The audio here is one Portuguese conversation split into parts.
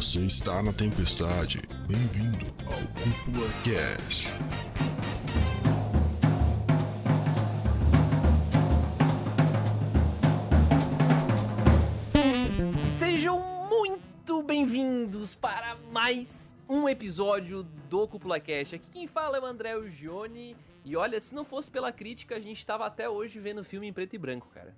Você está na tempestade. Bem-vindo ao Cúpula Cast. Sejam muito bem-vindos para mais um episódio do Cúpula Cash. Aqui quem fala é o André Gione. E olha, se não fosse pela crítica, a gente tava até hoje vendo filme em preto e branco, cara.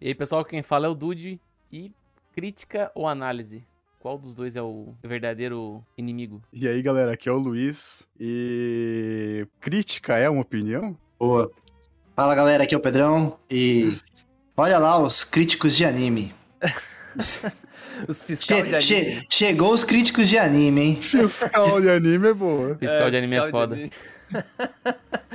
E aí, pessoal, quem fala é o Dude. E crítica ou análise? Qual dos dois é o verdadeiro inimigo? E aí, galera, aqui é o Luiz. E crítica é uma opinião? Boa. Fala galera, aqui é o Pedrão e olha lá os críticos de anime. Os fiscal de Che- anime. che- chegou os críticos de anime, hein? Fiscal de anime é boa. Fiscal de anime é fiscal de foda. anime.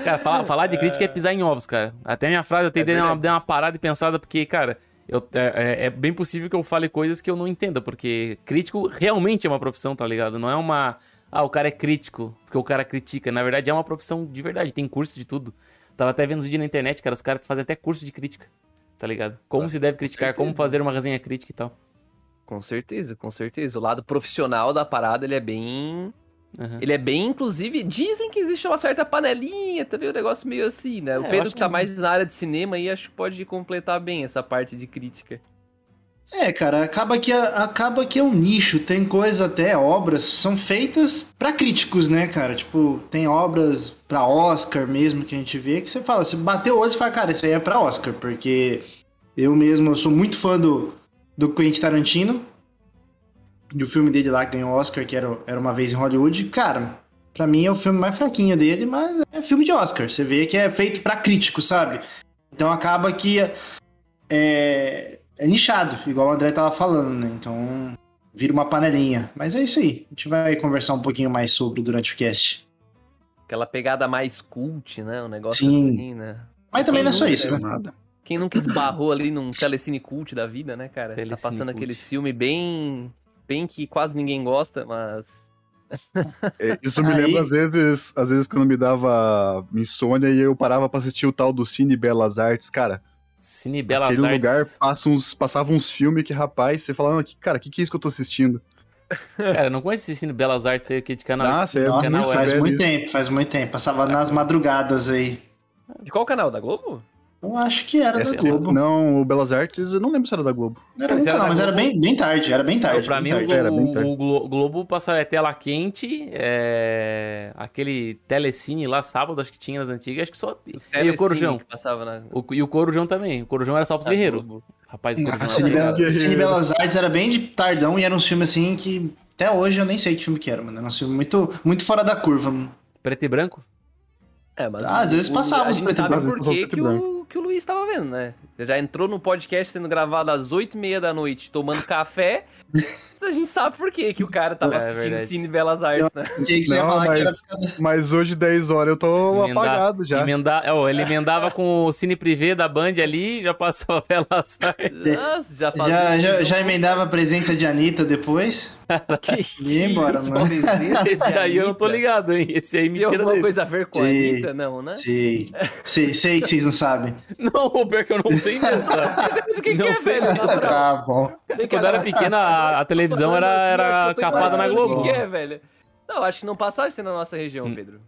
Cara, falar, falar de crítica é pisar em ovos, cara. Até minha frase eu tentei dar uma, dar uma parada e pensada, porque, cara, eu, é, é- é bem possível que eu fale coisas que eu não entenda, porque crítico realmente é uma profissão, tá ligado? Não é uma. Ah, o cara é crítico, porque o cara critica. Na verdade, é uma profissão de verdade, tem curso de tudo. Tava até vendo os vídeos na internet, cara, os caras fazem até curso de crítica, tá ligado? Como Ah, se deve criticar, como fazer uma resenha crítica e tal. Com certeza, com certeza. O lado profissional da parada, ele é bem... Aham. Ele é bem, inclusive, dizem que existe uma certa panelinha, também um negócio meio assim, né? É, o Pedro que tá que- mais na área de cinema aí, acho que pode completar bem essa parte de crítica. É, cara, acaba que, acaba que é um nicho. Tem coisas até, obras, são feitas pra críticos, né, cara? Tipo, tem obras pra Oscar mesmo que a gente vê que você fala, você bateu o olho e fala, cara, isso aí é pra Oscar, porque eu mesmo eu sou muito fã do, do Quentin Tarantino, do filme dele lá que ganhou Oscar, que era, era Uma Vez em Hollywood. Cara, pra mim é o filme mais fraquinho dele, mas é filme de Oscar. Você vê que é feito pra crítico, sabe? Então acaba que é, é nichado, igual o André tava falando, né? Então vira uma panelinha. Mas é isso aí. A gente vai conversar um pouquinho mais sobre durante o cast. Aquela pegada mais cult, né? Um negócio Sim. assim, né? Mas também não é só isso, né? Nada. Quem nunca esbarrou ali num telecine cult da vida, né, cara? Telecine tá passando cult. aquele filme bem. Bem que quase ninguém gosta, mas. É, Isso me Aí- lembra às vezes, às vezes quando me dava insônia e eu parava pra assistir o tal do Cine Belas Artes, cara. Cine Belas aquele Artes. lugar passa uns, passava uns filmes que, rapaz, você falava, "Que- cara, o que, que é isso que eu tô assistindo? Cara, eu não conheço esse Cine Belas Artes aí, que de canal. Ah, você é Nossa, canal é- faz muito tempo, faz muito tempo. Passava nas madrugadas aí. De qual canal? Da Globo? Eu acho que era Essa- da Globo. Não, o Belas Artes, eu não lembro se era da Globo. Era Mas muito era não, mas era Globo? bem, bem tarde, era bem tarde. Não, pra bem mim, o, tarde. Era bem tarde. o Glo- Globo passava é tela quente, é... aquele telecine lá, sábado, acho que tinha nas antigas, acho que só... E o Corujão. que passava na. O- e o Corujão também. O Corujão era só pros guerreiros. Rapaz, o Ah, Corujão Cine, era... Bela-. Cine Belas Artes era bem de tardão e era um filme assim que até hoje eu nem sei que filme que era, mano. Era um filme muito, muito fora da curva, mano. Preto e branco? É, mas. Ah, às vezes passava os preto e sabe branco. por Às vezes que, que, o, que o Luiz tava vendo, né? Já entrou no podcast sendo gravado às 8h30 da noite tomando café. A gente sabe por quê que o cara tava É assistindo verdade. Cine Belas Artes, né? Não, falar que era mas, mas hoje, 10 horas, eu tô Emendar- apagado já. Emenda... é, ó, ele emendava com o Cine Privé da Band ali, já passou a Belas Artes. Nossa, já fazia. Já, já, já emendava a presença de Anitta depois. Que, E embora, isso, mano. de Esse aí eu não tô ligado, hein? Esse aí me Tem tira alguma desse. coisa a ver com a Sim. Anitta? Não, né? Sei, sei, sei que vocês não sabem. Não, o pior que eu não sei mesmo, tá? Que, Não é, sei velho? moral. Tá bom. Tem Quando eu era pequena, a, a televisão era, era capada na Globo. O que é, velho? Não, acho que não passava isso na nossa região, Hum. Pedro.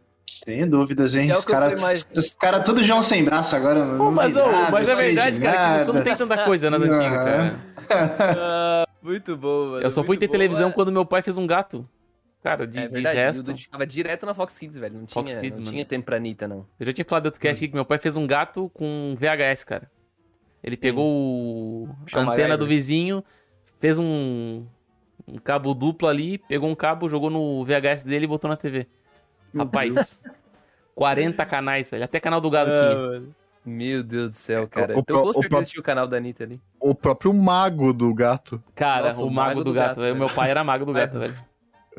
Tenho dúvidas, hein? É Os eu caras mais- os cara tudo João sem braço agora. Pô, Não mas, ô, nada, mas é sei de verdade, cara, que sul não nada. tem tanta coisa nas antigas, cara. Ah, muito bom, mano. Eu só fui ter bom, televisão é. quando meu pai fez um gato. Cara, de, É de verdade, gesto. o Dudu ficava direto na Fox Kids, velho. Não Fox tinha, Kids, não mano. tinha tempo pra Anitta, não. Eu já tinha falado do outro cast aqui que meu pai fez um gato com VHS, cara. Ele pegou o... a antena do vizinho, fez um... um cabo duplo ali, pegou um cabo, jogou no VHS dele e botou na TV. Rapaz, 40 canais, velho. Até canal do gado Ah, tinha. mano. Meu Deus do céu, cara. O- o então pro- com o certeza tinha o canal da Anitta ali. O próprio mago do gato. Cara, Nossa, o, mago, do, gato. velho. O meu pai era mago do gato, velho.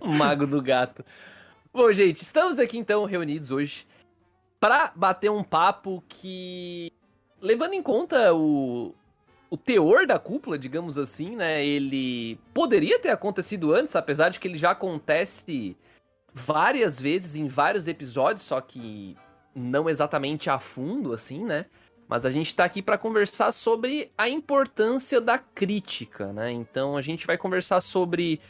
O mago do gato. Bom, gente, estamos aqui então reunidos hoje pra bater um papo que, levando em conta o, o teor da cúpula, digamos assim, né? Ele poderia ter acontecido antes, apesar de que ele já acontece várias vezes em vários episódios, só que não exatamente a fundo, assim, né? Mas a gente tá aqui para conversar sobre a importância da crítica, né? Então a gente vai conversar sobre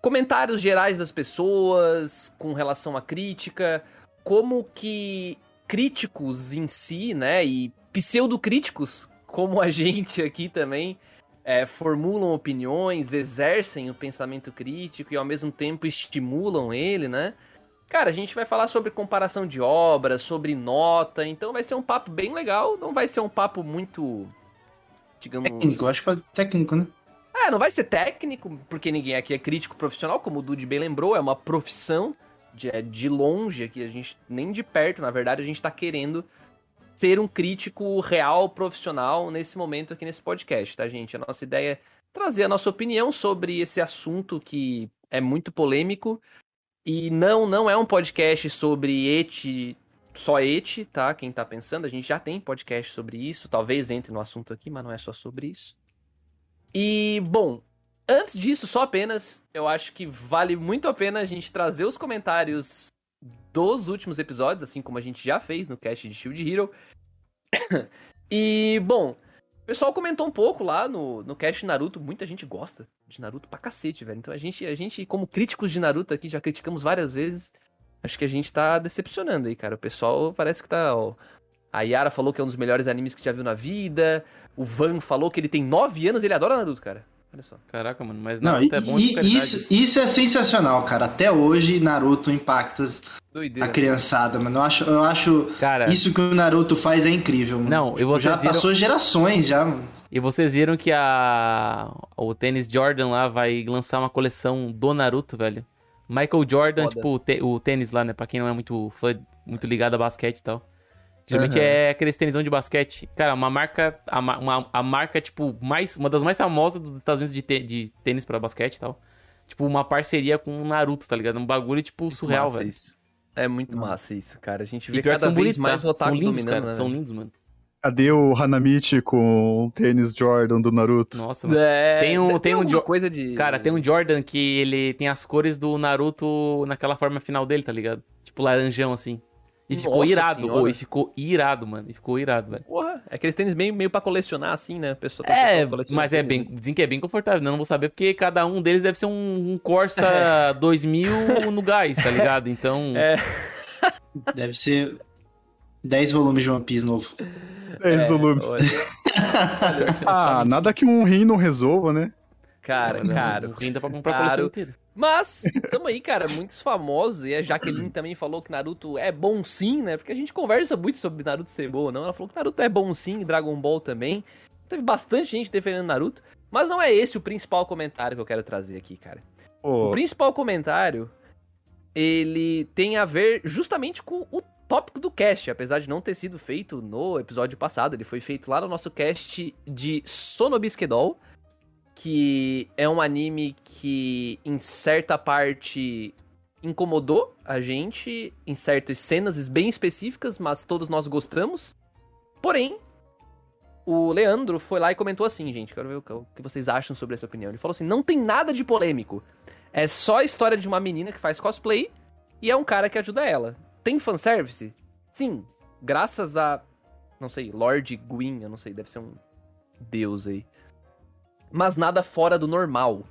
comentários gerais das pessoas com relação à crítica, como que críticos em si, né, e pseudocríticos, como a gente aqui também, é, formulam opiniões, exercem o pensamento crítico e ao mesmo tempo estimulam ele, né? Cara, a gente vai falar sobre comparação de obras, sobre nota, então vai ser um papo bem legal, não vai ser um papo muito, digamos... Técnico, acho que é técnico, né? É, não vai ser técnico, porque ninguém aqui é crítico profissional, como o Dude bem lembrou, é uma profissão de, é de longe aqui, a gente, nem de perto, na verdade, a gente tá querendo ser um crítico real, profissional, nesse momento aqui nesse podcast, tá, gente? A nossa ideia é trazer a nossa opinião sobre esse assunto que é muito polêmico. E não, não é um podcast sobre et, só et, tá? Quem tá pensando, a gente já tem podcast sobre isso, talvez entre no assunto aqui, mas não é só sobre isso. E, bom, antes disso, só apenas, eu acho que vale muito a pena a gente trazer os comentários dos últimos episódios, assim como a gente já fez no cast de Shield Hero. e, bom, o pessoal comentou um pouco lá no, no cast Naruto, muita gente gosta de Naruto pra cacete, velho. Então a gente, a gente, como críticos de Naruto aqui, já criticamos várias vezes. Acho que a gente tá decepcionando aí, cara. O pessoal parece que tá. Ó, a Yara falou que é um dos melhores animes que já viu na vida. O Van falou que ele tem 9 anos ele adora Naruto, cara. Olha só. Caraca, mano, mas Não, Naruto e, é bom de e- qualidade. isso, isso é sensacional, cara. Até hoje, Naruto impacta Doideira. a criançada, mano. Eu acho, eu acho Cara, isso que o Naruto faz é incrível, mano. Não, e vocês já viram- passou gerações já, mano. e vocês viram que a o tênis Jordan lá vai lançar uma coleção do Naruto, velho. Michael Jordan, Foda. tipo, o, tê- o tênis lá, né? Pra quem não é muito fã, muito ligado a basquete e tal. Geralmente Aham. é aqueles tênisão de basquete. Cara, uma marca, a, ma- uma, a marca, tipo, mais, uma das mais famosas dos Estados Unidos de, tê- de tênis pra basquete e tal. Tipo, uma parceria com o Naruto, tá ligado? Um bagulho, tipo, Muito surreal, velho. Isso. É muito massa isso, cara. A gente vê E pior que cada são vez bonitos, mais tá? o otaku São lindos, cara. né, São lindos, mano. Cadê o Hanamichi com o tênis Jordan do Naruto? Nossa, mano. É, Tem um- tem ter um Jo- coisa de... Cara, tem um Jordan que ele tem as cores do Naruto naquela forma final dele, tá ligado? Tipo laranjão, assim. E ficou Nossa irado. senhora. Ô, e ficou irado, mano. E ficou irado, velho. Porra, é aqueles tênis meio, meio pra colecionar, assim, né? Pessoa, tem É, mas é bem. Dizem que é bem confortável. né? Eu não vou saber porque cada um deles deve ser um, um Corsa 2000 no gás, tá ligado? Então. É. Deve ser 10 volumes de One Piece novo. 10 volumes. olha, Ah, nada que um rim não resolva, né? cara, Não, caro. Não renda pra comprar a Caro. coleção inteira. Mas, tamo aí, cara, muitos famosos, e a Jaqueline também falou que Naruto é bom sim, né? Porque a gente conversa muito sobre Naruto ser bom ou não. Ela falou que Naruto é bom sim, Dragon Ball também. Teve bastante gente defendendo Naruto, mas não é esse o principal comentário que eu quero trazer aqui, cara. O Pô, principal comentário, ele tem a ver justamente com o tópico do cast, apesar de não ter sido feito no episódio passado, ele foi feito lá no nosso cast de Sonobisquedol, que é um anime que em certa parte incomodou a gente em certas cenas bem específicas, mas todos nós gostamos. Porém, o Leandro foi lá e comentou assim, gente, quero ver o que- vocês acham sobre essa opinião. Ele falou assim: "Não tem nada de polêmico. É só a história de uma menina que faz cosplay e é um cara que ajuda ela. Tem fanservice? Sim. Graças a. Não sei, Lord Gwyn, eu não sei, deve ser um deus aí. Mas nada fora do normal.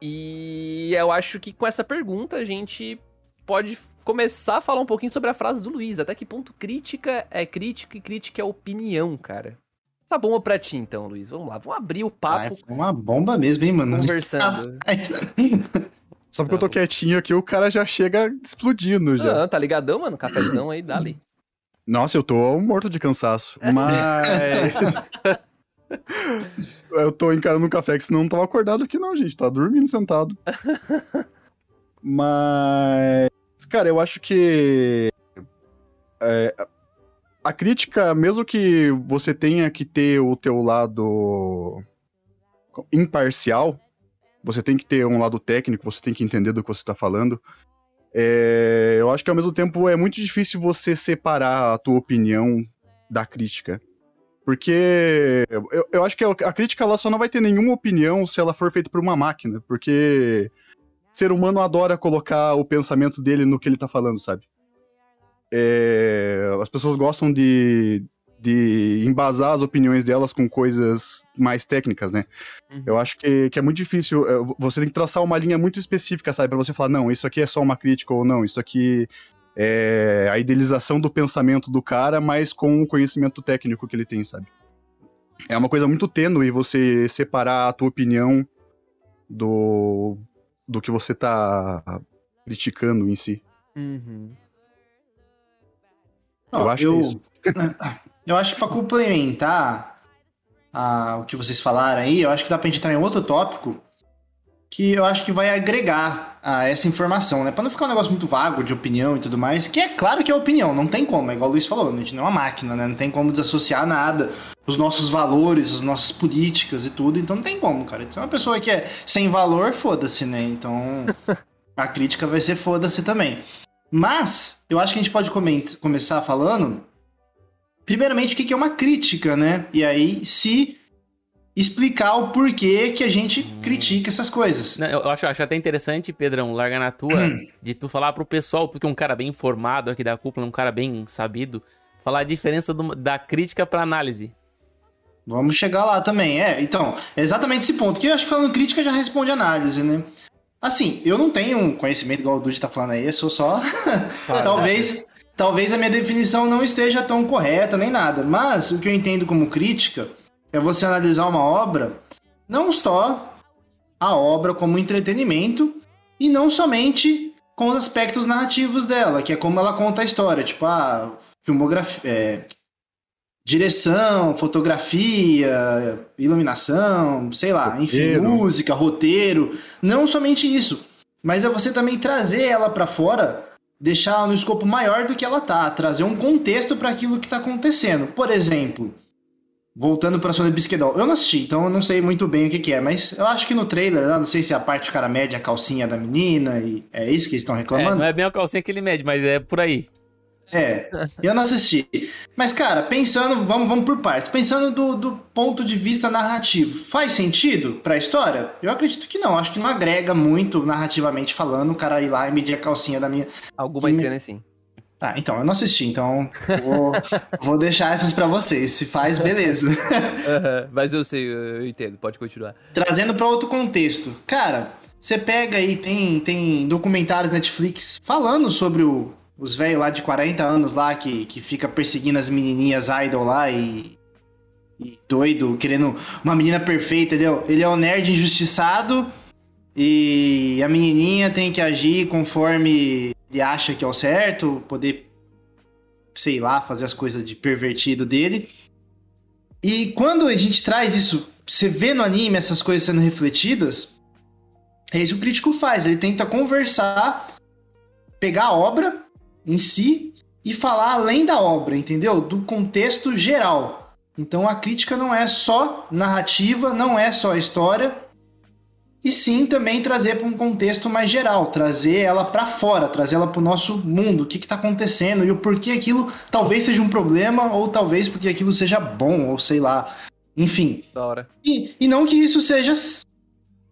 E eu acho que com essa pergunta a gente pode começar a falar um pouquinho sobre a frase do Luiz. Até que ponto crítica é crítica e crítica é opinião, cara. Tá bom pra ti então, Luiz. Vamos lá, vamos abrir o papo Ah, uma bomba mesmo, hein, mano? conversando. só porque eu tô quietinho aqui, o cara já chega explodindo já. Ah, tá ligadão, mano? Cafezão aí, dali. Nossa, eu tô morto de cansaço. Mas. eu tô encarando um café que senão não tava acordado aqui, não, gente. Tá dormindo sentado. Mas. Cara, eu acho que. é, a crítica, mesmo que você tenha que ter o teu lado imparcial, você tem que ter um lado técnico, você tem que entender do que você tá falando. É, eu acho que ao mesmo tempo é muito difícil você separar a tua opinião da crítica. Porque eu, eu acho que a crítica ela só não vai ter nenhuma opinião se ela for feita por uma máquina. Porque ser humano adora colocar o pensamento dele no que ele tá falando, sabe? É, as pessoas gostam de de embasar as opiniões delas com coisas mais técnicas, né? Uhum. Eu acho que, que é muito difícil. é, Você tem que traçar uma linha muito específica, sabe? Pra você falar, não, isso aqui é só uma crítica ou não, isso aqui é a idealização do pensamento do cara, mas com o conhecimento técnico que ele tem, sabe? É uma coisa muito tênue você separar a tua opinião do, do que você tá criticando em si. Uhum. Eu Ó, acho que é isso. Eu acho que pra complementar a- o que vocês falaram aí, eu acho que dá pra gente entrar em outro tópico que eu acho que vai agregar a essa informação, né? Pra não ficar um negócio muito vago de opinião e tudo mais, que é claro que é opinião, não tem como, é igual o Luiz falou, a gente não é uma máquina, né? Não tem como desassociar nada, os nossos valores, as nossas políticas e tudo, então não tem como, cara. Então uma pessoa que é sem valor, foda-se, né? Então a crítica vai ser foda-se também. Mas, eu acho que a gente pode começar falando primeiramente o que é uma crítica, né? E aí se explicar o porquê que a gente critica essas coisas. Não, eu acho, acho até interessante, Pedrão, largar na tua, de tu falar pro pessoal, tu que é um cara bem informado aqui da cúpula, um cara bem sabido, falar a diferença do- da crítica pra análise. Vamos chegar lá também. É, então, é exatamente esse ponto. Que eu acho que falando crítica já responde análise, né? Assim, eu não tenho um conhecimento igual o Dude tá falando aí, eu sou só. talvez, talvez a minha definição não esteja tão correta nem nada. Mas o que eu entendo como crítica é você analisar uma obra, não só a obra como entretenimento, e não somente com os aspectos narrativos dela, que é como ela conta a história. Tipo, a filmografia. é, direção, fotografia, iluminação, sei lá, enfim, Roteiro. música, roteiro, não somente isso, mas é você também trazer ela pra fora, deixar ela no escopo maior do que ela tá, trazer um contexto para aquilo que tá acontecendo. Por exemplo, voltando pra Sony Bisquedol, eu não assisti, então eu não sei muito bem o que, que é, mas eu acho que no trailer, não sei se a parte do cara mede a calcinha da menina e é isso que eles estão É, reclamando. não é bem a calcinha que ele mede, mas é por aí. É, eu não assisti. Mas, cara, pensando, vamos, vamos por partes. Pensando do, do ponto de vista narrativo, faz sentido pra história? Eu acredito que não. Acho que não agrega muito narrativamente falando o cara ir lá e medir a calcinha da minha. Algumas Que me- cenas sim. Tá, então, eu não assisti, então vou, vou deixar essas pra vocês. Se faz, beleza. Aham, Mas eu sei, eu entendo, pode continuar. Trazendo pra outro contexto. Cara, você pega aí, tem, tem documentários Netflix falando sobre o- os velhos lá de 40 anos lá que, que fica perseguindo as menininhas idol lá e, e doido, querendo uma menina perfeita, entendeu? Ele é um nerd injustiçado e a menininha tem que agir conforme ele acha que é o certo, poder, sei lá, fazer as coisas de pervertido dele. E quando a gente traz isso, você vê no anime essas coisas sendo refletidas, é isso que o crítico faz. Ele tenta conversar, pegar a obra em si e falar além da obra, entendeu? Do contexto geral. Então a crítica não é só narrativa, não é só história, e sim também trazer para um contexto mais geral, trazer ela para fora, trazer ela para o nosso mundo, o que está acontecendo e o porquê aquilo talvez seja um problema ou talvez porque aquilo seja bom ou sei lá, enfim. Da hora. E, e não que isso seja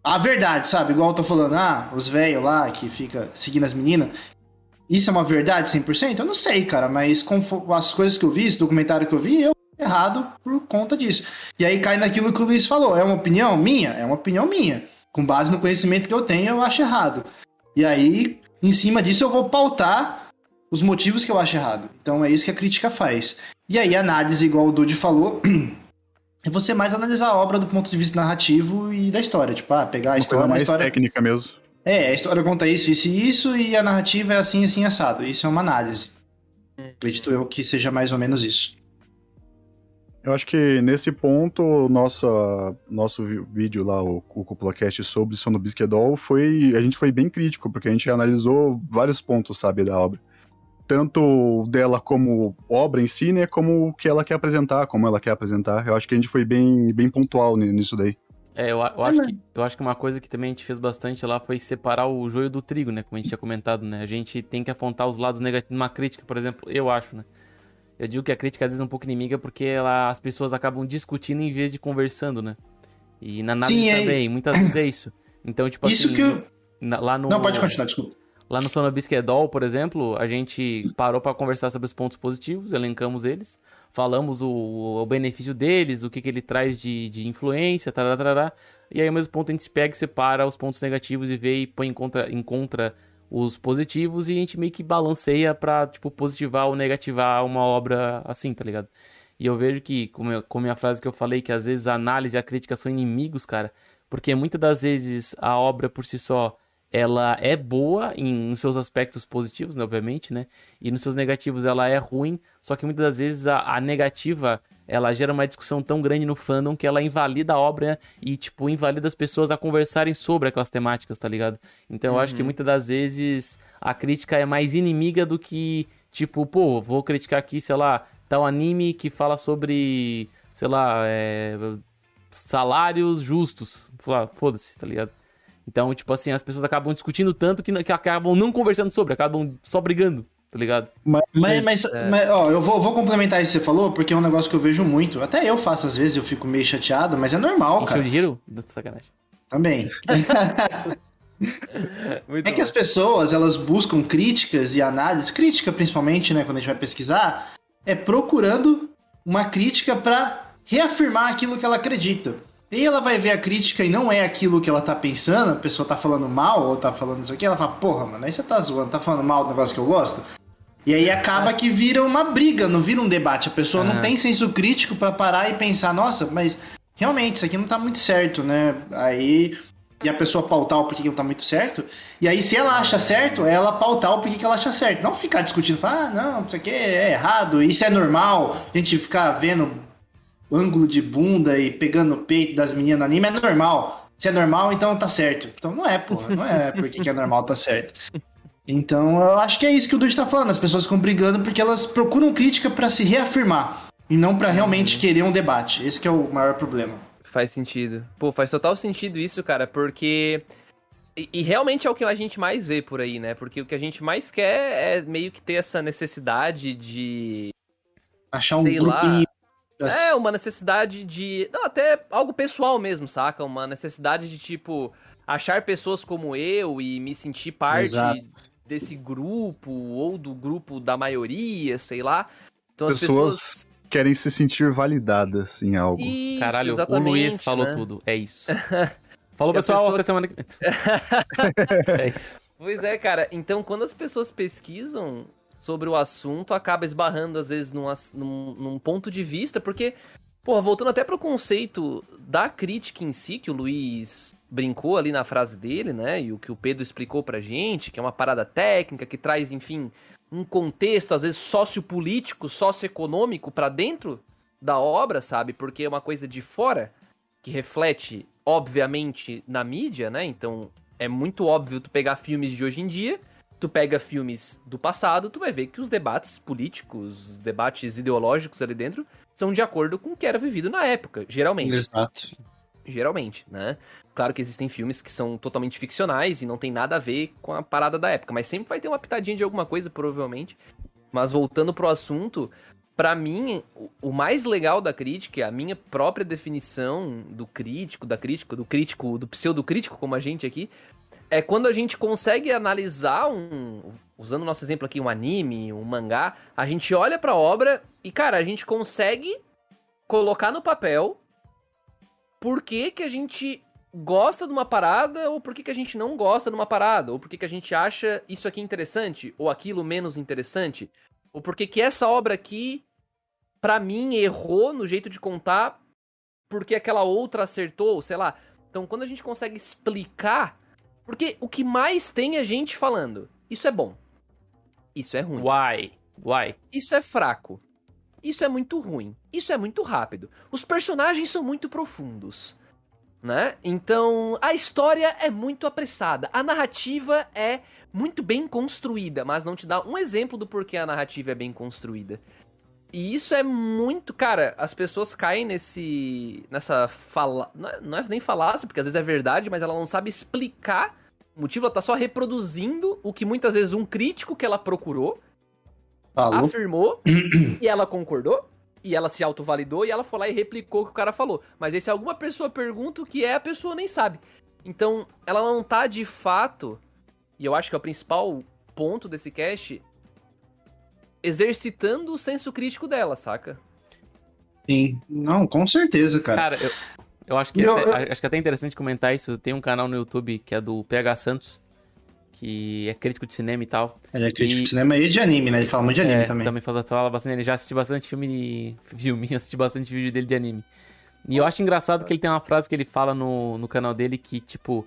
a verdade, sabe? Igual eu tô falando, ah, os velhos lá que fica seguindo as meninas. Isso é uma verdade 100%? Eu não sei, cara, mas confo- as coisas que eu vi, esse documentário que eu vi, eu errado por conta disso. E aí cai naquilo que o Luiz falou, é uma opinião minha? É uma opinião minha. Com base no conhecimento que eu tenho, eu acho errado. E aí, em cima disso, eu vou pautar os motivos que eu acho errado. Então é isso que a crítica faz. E aí, a análise, igual o Dude falou, é você mais analisar a obra do ponto de vista narrativo e da história. Tipo, ah, pegar a Uma história, coisa mais história. técnica mesmo. É, a história conta isso, isso e isso, e a narrativa é assim, assim, assado. Isso é uma análise. Acredito eu que seja mais ou menos isso. Eu acho que nesse ponto, nosso, nosso vídeo lá, o, o CúpulaCast sobre Sono Bisquedol, foi. A gente foi bem crítico, porque a gente analisou vários pontos, sabe, da obra. Tanto dela como obra em si, né? Como o que ela quer apresentar, como ela quer apresentar. Eu acho que a gente foi bem, bem pontual ni- nisso daí. É, eu, eu acho que, eu acho que uma coisa que também a gente fez bastante lá foi separar o joio do trigo, né? Como a gente tinha comentado, né? A gente tem que apontar os lados negativos. Numa crítica, por exemplo, eu acho, né? Eu digo que a crítica às vezes é um pouco inimiga porque ela, as pessoas acabam discutindo em vez de conversando, né? E na análise Sim, é- também, muitas vezes é isso. Então, tipo Isso assim, que eu. na- lá no... Não, pode continuar, desculpa. Lá no Sono Bisquedol, por exemplo, a gente parou para conversar sobre os pontos positivos, elencamos eles, falamos o, o benefício deles, o que, que ele traz de, de influência, tarará, tarará, e aí ao mesmo ponto a gente pega e separa os pontos negativos e vê e põe em contra, em contra os positivos e a gente meio que balanceia pra, tipo, positivar ou negativar uma obra assim, tá ligado? E eu vejo que, como, eu, como a frase que eu falei, que às vezes a análise e a crítica são inimigos, cara, porque muitas das vezes a obra por si só ela é boa em, em seus aspectos positivos, né, obviamente, né? E nos seus negativos ela é ruim, só que muitas das vezes a, a, negativa ela gera uma discussão tão grande no fandom que ela invalida a obra e, tipo, invalida as pessoas a conversarem sobre aquelas temáticas, tá ligado? Então eu acho que Uhum. muitas das vezes a crítica é mais inimiga do que, tipo, pô, vou criticar aqui, sei lá, tal anime que fala sobre, sei lá, é, salários justos. Foda-se, tá ligado? Então, tipo assim, as pessoas acabam discutindo tanto que, que acabam não conversando sobre, acabam só brigando, tá ligado? Mas, Mas, mas, É. mas, ó, eu vou, vou complementar isso que você falou, porque é um negócio que eu vejo muito. Até eu faço às vezes, eu fico meio chateado, mas é normal, Encheu cara. de giro? Sacanagem. Também. Muito É que as pessoas, elas buscam críticas e análises, crítica principalmente, né, quando a gente vai pesquisar, é procurando uma crítica pra reafirmar aquilo que ela acredita. E ela vai ver a crítica e não é aquilo que ela tá pensando, a pessoa tá falando mal ou tá falando isso aqui, ela fala, porra, mano, aí você tá zoando, tá falando mal do negócio que eu gosto? E aí acaba que vira uma briga, não vira um debate. A pessoa não Aham. tem senso crítico pra parar e pensar, nossa, mas realmente isso aqui não tá muito certo, né? Aí e a pessoa pautar o porquê que não tá muito certo. E aí, se ela acha certo, é ela pautar o porquê que ela acha certo. Não ficar discutindo, falar, ah, não, isso aqui é errado, isso é normal. A gente ficar vendo ângulo de bunda e pegando o peito das meninas no anime é normal. Se é normal, então tá certo. Então não é, porra. Não é porque que é normal, tá certo. Então eu acho que é isso que o Dude tá falando. As pessoas ficam brigando porque elas procuram crítica pra se reafirmar. E não pra realmente querer um debate. Esse que é o maior problema. Faz sentido. Pô, faz total sentido isso, cara, porque. E, e realmente é o que a gente mais vê por aí, né? Porque o que a gente mais quer é meio que ter essa necessidade de. Achar um Sei lá. grupinho. pra- É, uma necessidade de. Não, até algo pessoal mesmo, saca? Uma necessidade de, tipo, achar pessoas como eu e me sentir parte Exato. desse grupo, ou do grupo da maioria, sei lá. Então as Pessoas pessoas. querem se sentir validadas em algo. Isso, Caralho, o Luiz falou né? tudo. É isso. Falou, pessoal. pessoa- Até semana que É isso. Pois é, cara. Então, quando as pessoas pesquisam sobre o assunto, acaba esbarrando, às vezes, num, num, num ponto de vista, porque, porra, voltando até pro conceito da crítica em si, que o Luiz brincou ali na frase dele, né? E o que o Pedro explicou pra gente, que é uma parada técnica, que traz, enfim, um contexto, às vezes, sociopolítico, socioeconômico pra dentro da obra, sabe? Porque é uma coisa de fora que reflete, obviamente, na mídia, né? Então, é muito óbvio tu pegar filmes de hoje em dia, tu pega filmes do passado, tu vai ver que os debates políticos, os debates ideológicos ali dentro, são de acordo com o que era vivido na época, geralmente. Exato. Geralmente, né? Claro que existem filmes que são totalmente ficcionais e não tem nada a ver com a parada da época, mas sempre vai ter uma pitadinha de alguma coisa, provavelmente. Mas voltando pro assunto, pra mim, o- o mais legal da crítica, a minha própria definição do crítico, da crítica, do crítico, do pseudo-crítico, como a gente aqui, é quando a gente consegue analisar um. Usando o nosso exemplo aqui, um anime, um mangá, a gente olha pra obra e, cara, a gente consegue colocar no papel por que, que a gente gosta de uma parada ou por que, que a gente não gosta de uma parada, ou por que, que a gente acha isso aqui interessante ou aquilo menos interessante, ou por que, que essa obra aqui, pra mim, errou no jeito de contar porque aquela outra acertou, sei lá. Então, quando a gente consegue explicar, porque o que mais tem é gente falando, isso é bom, isso é ruim. Why? Why? Isso é fraco. Isso é muito ruim. Isso é muito rápido. Os personagens são muito profundos. Né? Então, a história é muito apressada. A narrativa é muito bem construída, mas não te dá um exemplo do porquê a narrativa é bem construída. E isso é muito. Cara, as pessoas caem nesse. nessa fala. Não é, não é nem falácia, porque às vezes é verdade, mas ela não sabe explicar o motivo. Ela tá só reproduzindo o que muitas vezes um crítico que ela procurou Falou. afirmou e ela concordou e ela se autovalidou e ela foi lá e replicou o que o cara falou. Mas aí se alguma pessoa pergunta o que é, a pessoa nem sabe. Então, ela não tá de fato e eu acho que é o principal ponto desse cast, exercitando o senso crítico dela, saca? Sim. Não, com certeza, cara. Cara, eu, eu acho que Eu- até, acho que é até interessante comentar isso. Tem um canal no YouTube que é do PH Santos, que é crítico de cinema e tal. Ele é crítico E- de cinema e de anime, né? Ele fala muito de anime É, também. fala, fala bastante, ele já assistiu bastante filme, filme, assisti bastante vídeo dele de anime. E eu acho engraçado que ele tem uma frase que ele fala no, no canal dele que, tipo,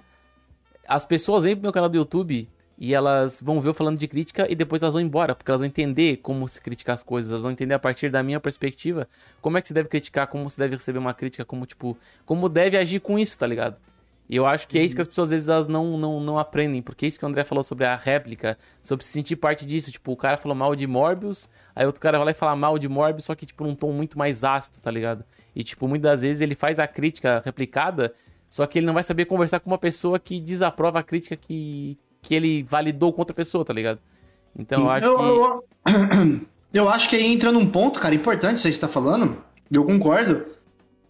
as pessoas vêm pro meu canal do YouTube e elas vão ver eu falando de crítica e depois elas vão embora, porque elas vão entender como se criticar as coisas, elas vão entender a partir da minha perspectiva como é que se deve criticar, como se deve receber uma crítica, como, tipo, como deve agir com isso, tá ligado? E eu acho que é isso que as pessoas às vezes elas não, não, não aprendem, porque é isso que o André falou sobre a réplica, sobre se sentir parte disso. Tipo, o cara falou mal de Morbius, aí outro cara vai lá e fala mal de Morbius, só que, tipo, num tom muito mais ácido, tá ligado? E, tipo, muitas das vezes ele faz a crítica replicada, só que ele não vai saber conversar com uma pessoa que desaprova a crítica que, que ele validou com outra pessoa, tá ligado? Então eu acho eu, que. eu, eu acho que aí entra num ponto, cara, importante isso aí que você tá falando. Eu concordo.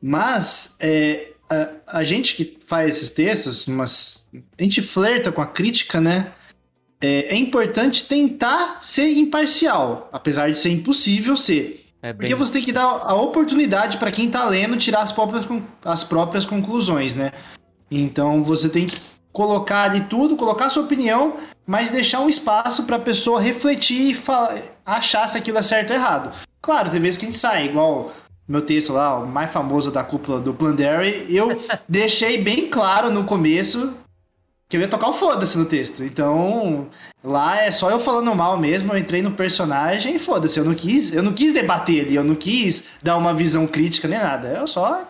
Mas é, a, a gente que faz esses textos, mas a gente flerta com a crítica, né? É, é importante tentar ser imparcial, apesar de ser impossível ser. É Porque bem... você tem que dar a oportunidade para quem tá lendo tirar as próprias, as próprias conclusões, né? Então você tem que colocar ali tudo, colocar sua opinião, mas deixar um espaço para a pessoa refletir e falar, achar se aquilo é certo ou errado. Claro, tem vezes que a gente sai, igual meu texto lá, o mais famoso da cúpula do Planderry, eu deixei bem claro no começo que eu ia tocar o foda-se no texto. Então, lá é só eu falando mal mesmo, eu entrei no personagem e foda-se, eu não quis, eu não quis debater ali, eu não quis dar uma visão crítica nem nada. Eu só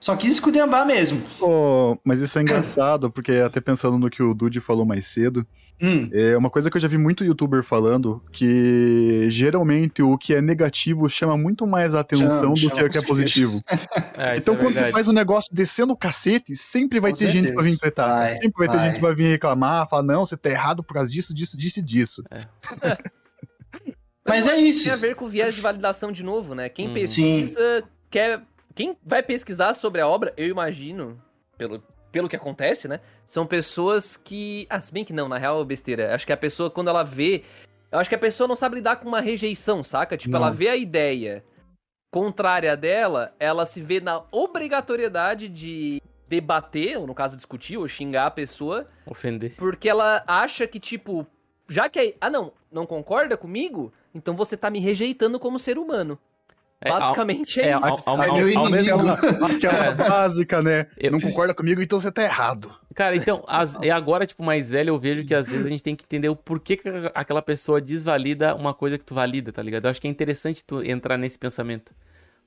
só quis esculhambar mesmo. Pô, mas isso é engraçado, porque até pensando no que o Dude falou mais cedo, Hum, é uma coisa que eu já vi muito youtuber falando, que geralmente o que é negativo chama muito mais a atenção Chama, do chama, que o que é positivo. É, isso então é quando você verdade. faz um negócio descendo o cacete, sempre vai Com ter gente certeza. pra vir tretar. Vai, sempre vai ter gente vai vir reclamar, falar, não, você tá errado por causa disso, disso, disso e disso. Mas é isso. Tem a ver com viés de validação de novo, né? Quem Uhum. pesquisa quer. Quem vai pesquisar sobre a obra, eu imagino, pelo, pelo que acontece, né? São pessoas que. Ah, se bem que não, na real é besteira. Acho que a pessoa, quando ela vê. Eu acho que a pessoa não sabe lidar com uma rejeição, saca? Tipo, Não. ela vê a ideia contrária dela, ela se vê na obrigatoriedade de debater, ou no caso discutir, ou xingar a pessoa, Ofender. porque ela acha que, tipo, já que é. Ah, não, não concorda comigo? Então você tá me rejeitando como ser humano. É, Basicamente é, é, isso. ao- ao- É ao- meu mesmo- inimigo. Aquela básica, né? Eu- Não concorda comigo, então você tá errado. Cara, então, as- e agora, tipo, mais velho, eu vejo que às vezes a gente tem que entender o porquê que aquela pessoa desvalida uma coisa que tu valida, tá ligado? Eu acho que é interessante tu entrar nesse pensamento.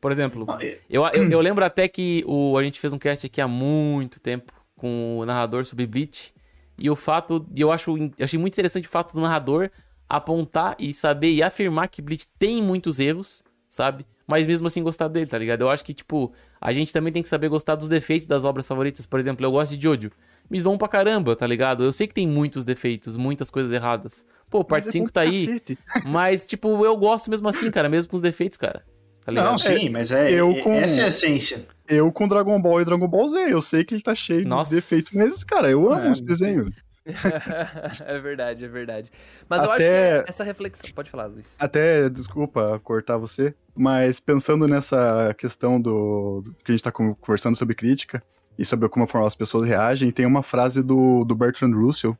Por exemplo, eu, eu, eu lembro até que o, a gente fez um cast aqui há muito tempo com o narrador sobre Bleach. E o fato, e eu acho, eu achei muito interessante o fato do narrador apontar e saber e afirmar que Bleach tem muitos erros, sabe? Mas mesmo assim gostar dele, tá ligado? Eu acho que, tipo, a gente também tem que saber gostar dos defeitos das obras favoritas. Por exemplo, eu gosto de Jojo. Me zoam pra caramba, tá ligado? Eu sei que tem muitos defeitos, muitas coisas erradas. Pô, parte é 5 bom tá pra aí. cacete. Mas, tipo, eu gosto mesmo assim, cara, mesmo com os defeitos, cara. Tá ligado? Não, sim, mas é, eu é- com- essa é a essência. Eu com Dragon Ball e Dragon Ball Z, eu sei que ele tá cheio Nossa. de defeito, mas, cara, eu amo É, esse desenho. é verdade, é verdade. Mas eu acho Até- que essa reflexão. Pode falar, Luiz. Até, desculpa cortar você, mas pensando nessa questão do, do que a gente tá con- conversando sobre crítica e sobre como as pessoas reagem, tem uma frase do, do Bertrand Russell,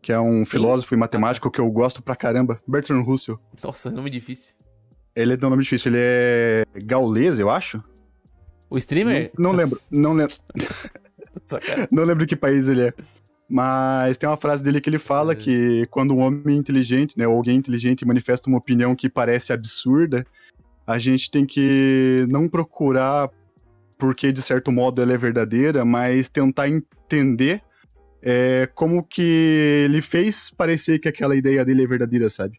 que é um filósofo e matemático que eu gosto pra caramba. Bertrand Russell. Nossa, nome difícil. Ele é um nome difícil, ele é gaulês, eu acho. O streamer? Não, não lembro, não lembro. Não lembro que país ele é. Mas tem uma frase dele que ele fala É. que quando um homem inteligente, né, ou alguém inteligente manifesta uma opinião que parece absurda, a gente tem que não procurar porque de certo modo ela é verdadeira, mas tentar entender é, como que ele fez parecer que aquela ideia dele é verdadeira, sabe?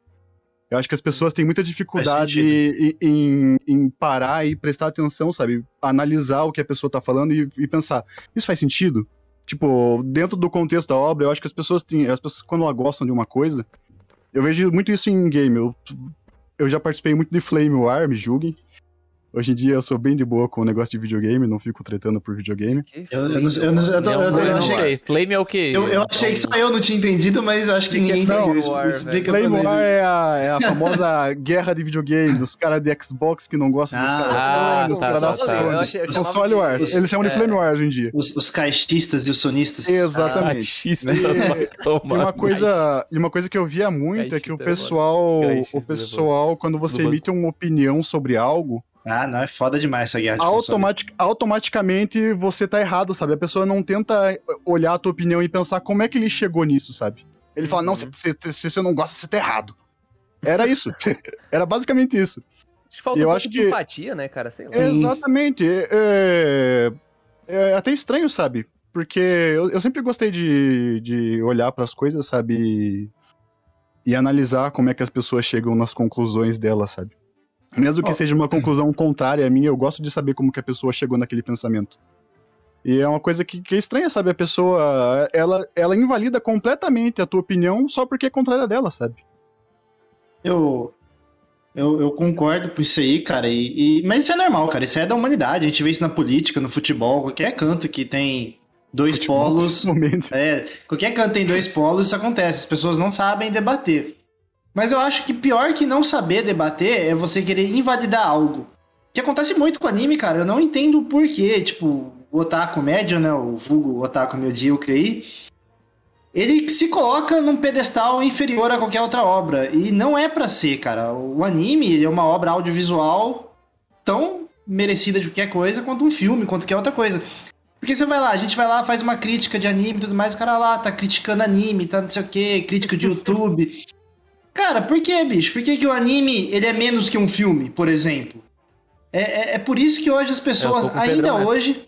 Eu acho que as pessoas têm muita dificuldade em, em- em parar e prestar atenção, sabe? Analisar o que a pessoa tá falando e, e pensar, isso faz sentido? Tipo, dentro do contexto da obra, eu acho que as pessoas têm. As pessoas, quando elas gostam de uma coisa. Eu vejo muito isso em game. Eu, eu já participei muito de Flame War, me julguem. Hoje em dia eu sou bem de boa com o negócio de videogame, não fico tretando por videogame. Eu, eu, não, eu, não, eu, tô- eu, tô- eu eu não achei, sei. Flame é o quê? eu, eu achei que só eu não tinha entendido, mas acho que é ninguém Flame entendeu. War, Explica Flame. War é a, é a famosa guerra de videogame, os caras de Xbox que não gostam dos Ah, caras ah, Sony, os tá, caras tá, da tá. Sony. Eu achei- eu Os chamava Sony de- Wars. Eles chamam de é. Flame War hoje em dia. Os, os caixistas e os sonistas. Exatamente. Machista, E- E uma coisa, e uma coisa que eu via muito é que o pessoal, o pessoal quando você emite uma opinião sobre algo, Ah, não, é foda demais essa guerra de automatic, automaticamente você tá errado, sabe? A pessoa não tenta olhar a tua opinião e pensar como é que ele chegou nisso, sabe? Ele fala, não, Uhum. se, se- se você não gosta, você tá errado. Era isso. Era basicamente isso. Acho que falta Eu um pouco acho de que- empatia, né, cara? Sei lá. Exatamente. É, é até estranho, sabe? Porque eu, eu sempre gostei de, de olhar pras coisas, sabe? E, e analisar como é que as pessoas chegam nas conclusões delas, sabe? Mesmo que Ó. seja uma conclusão contrária à minha, eu gosto de saber como que a pessoa chegou naquele pensamento. E é uma coisa que, que é estranha, sabe? A pessoa, ela, ela invalida completamente a tua opinião só porque é contrária dela, sabe? Eu, eu, eu concordo com isso aí, cara. E, e- mas isso é normal, cara. Isso é da humanidade. A gente vê isso na política, no futebol, qualquer canto que tem dois polos. Momento. É, qualquer canto tem dois polos, isso acontece. As pessoas não sabem debater. Mas eu acho que pior que não saber debater é você querer invalidar algo. Que acontece muito com anime, cara. Eu não entendo o porquê. Tipo, o Otaku médio, né? O vulgo Otaku medíocre aí. Ele se coloca num pedestal inferior a qualquer outra obra. E não é pra ser, cara. O anime é uma obra audiovisual tão merecida de qualquer coisa quanto um filme, quanto qualquer outra coisa. Porque você vai lá, a gente vai lá, faz uma crítica de anime e tudo mais, o cara lá tá criticando anime, tá não sei o que, crítica de YouTube. Cara, por que, bicho? Por que, que o anime ele é menos que um filme, por exemplo? É, é, é por isso que hoje as pessoas, com o ainda nessa. hoje.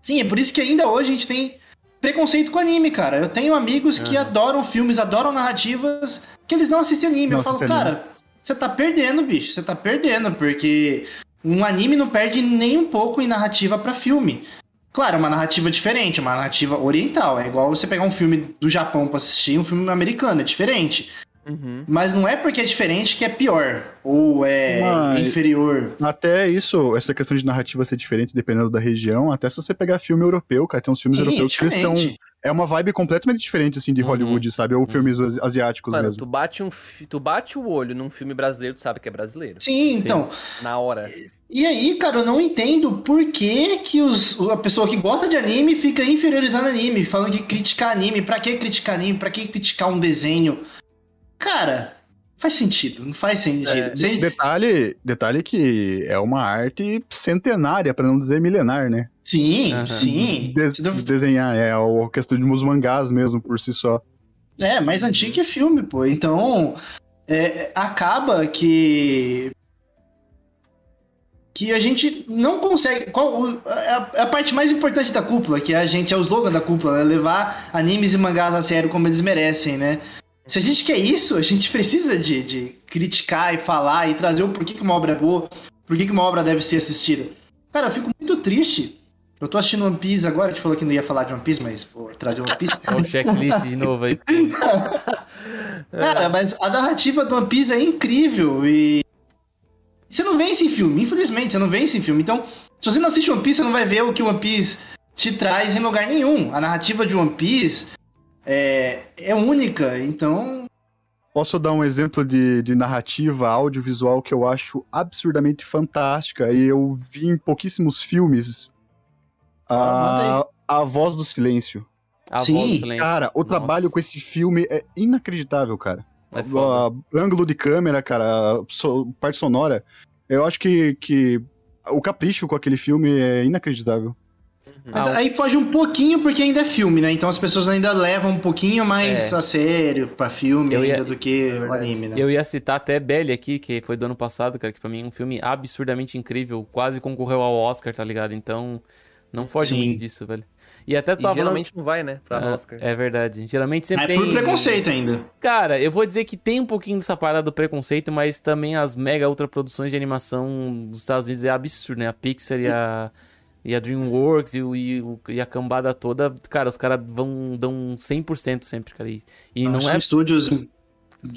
Sim, é por isso que ainda hoje a gente tem preconceito com anime, cara. Eu tenho amigos que adoram filmes, adoram narrativas, que eles não assistem anime. Não Eu falo, anime. cara, você tá perdendo, bicho. Você tá perdendo, porque um anime não perde nem um pouco em narrativa pra filme. Claro, é uma narrativa diferente, uma narrativa oriental. É igual você pegar um filme do Japão pra assistir um filme americano, é diferente. Uhum. Mas não é porque é diferente que é pior ou é Mas- inferior. Até isso, essa questão de narrativa ser diferente dependendo da região, até se você pegar filme europeu, cara, tem uns filmes Sim, europeus que eles são. diferente. É uma vibe completamente diferente, assim, de Uhum. Hollywood, sabe? Ou filmes asi- asiáticos Mano, mesmo. tu bate, um, tu bate o olho num filme brasileiro, tu sabe que é brasileiro. Sim, Sim. então. Na hora. E aí, cara, eu não entendo por que, que os, a pessoa que gosta de anime fica inferiorizando anime, falando que criticar anime, pra que criticar anime, pra que criticar um desenho? Cara, faz sentido, não faz sentido. É. Detalhe, detalhe que é uma arte centenária, pra não dizer milenar, né? sim. Aham. sim. Não- Desenhar, é a questão de uns mangás mesmo, por si só. É, mais antigo que filme, pô. Então, é, acaba que. Que a gente não consegue. Qual, o- é a, é a parte mais importante da cúpula, que a gente é o slogan da cúpula, é levar animes e mangás a sério como eles merecem, né? Se a gente quer isso, a gente precisa de, de criticar e falar e trazer o porquê que uma obra é boa, por que uma obra deve ser assistida. Cara, eu fico muito triste. Eu tô assistindo One Piece agora, a gente falou que não ia falar de One Piece, mas vou trazer One Piece. É o checklist de novo aí. Cara, mas a narrativa do One Piece é incrível e. Você não vê isso em filme, infelizmente, você não vê isso em filme. Então, se você não assiste One Piece, você não vai ver o que One Piece te traz em lugar nenhum. A narrativa de One Piece é, é única, então. Posso dar um exemplo de, de narrativa audiovisual que eu acho absurdamente fantástica e eu vi em pouquíssimos filmes. Ah, A, a Voz do Silêncio. A Sim, voz do silêncio. Cara, o Nossa. trabalho com esse filme é inacreditável, cara. É foda. O ângulo de câmera, cara, a so- parte sonora. Eu acho que, que o capricho com aquele filme é inacreditável. Mas Ah, aí foge um pouquinho porque ainda é filme, né? Então as pessoas ainda levam um pouquinho mais É. a sério pra filme ia- ainda do que É o anime, né? Eu ia citar até Belly aqui, que foi do ano passado, cara, que pra mim é um filme absurdamente incrível. Quase concorreu ao Oscar, tá ligado? Então, não foge Sim. muito disso, velho. E até E tava geralmente não vai, né? Pra falando... Oscar. É, é verdade. Geralmente sempre É tem... por preconceito ainda. Cara, eu vou dizer que tem um pouquinho dessa parada do preconceito, mas também as mega ultra produções de animação dos Estados Unidos é absurdo, né? A Pixar e a, e a DreamWorks e, o- e, o- e a cambada toda, cara, os caras vão dão 100% sempre, cara. E, Não, é estúdios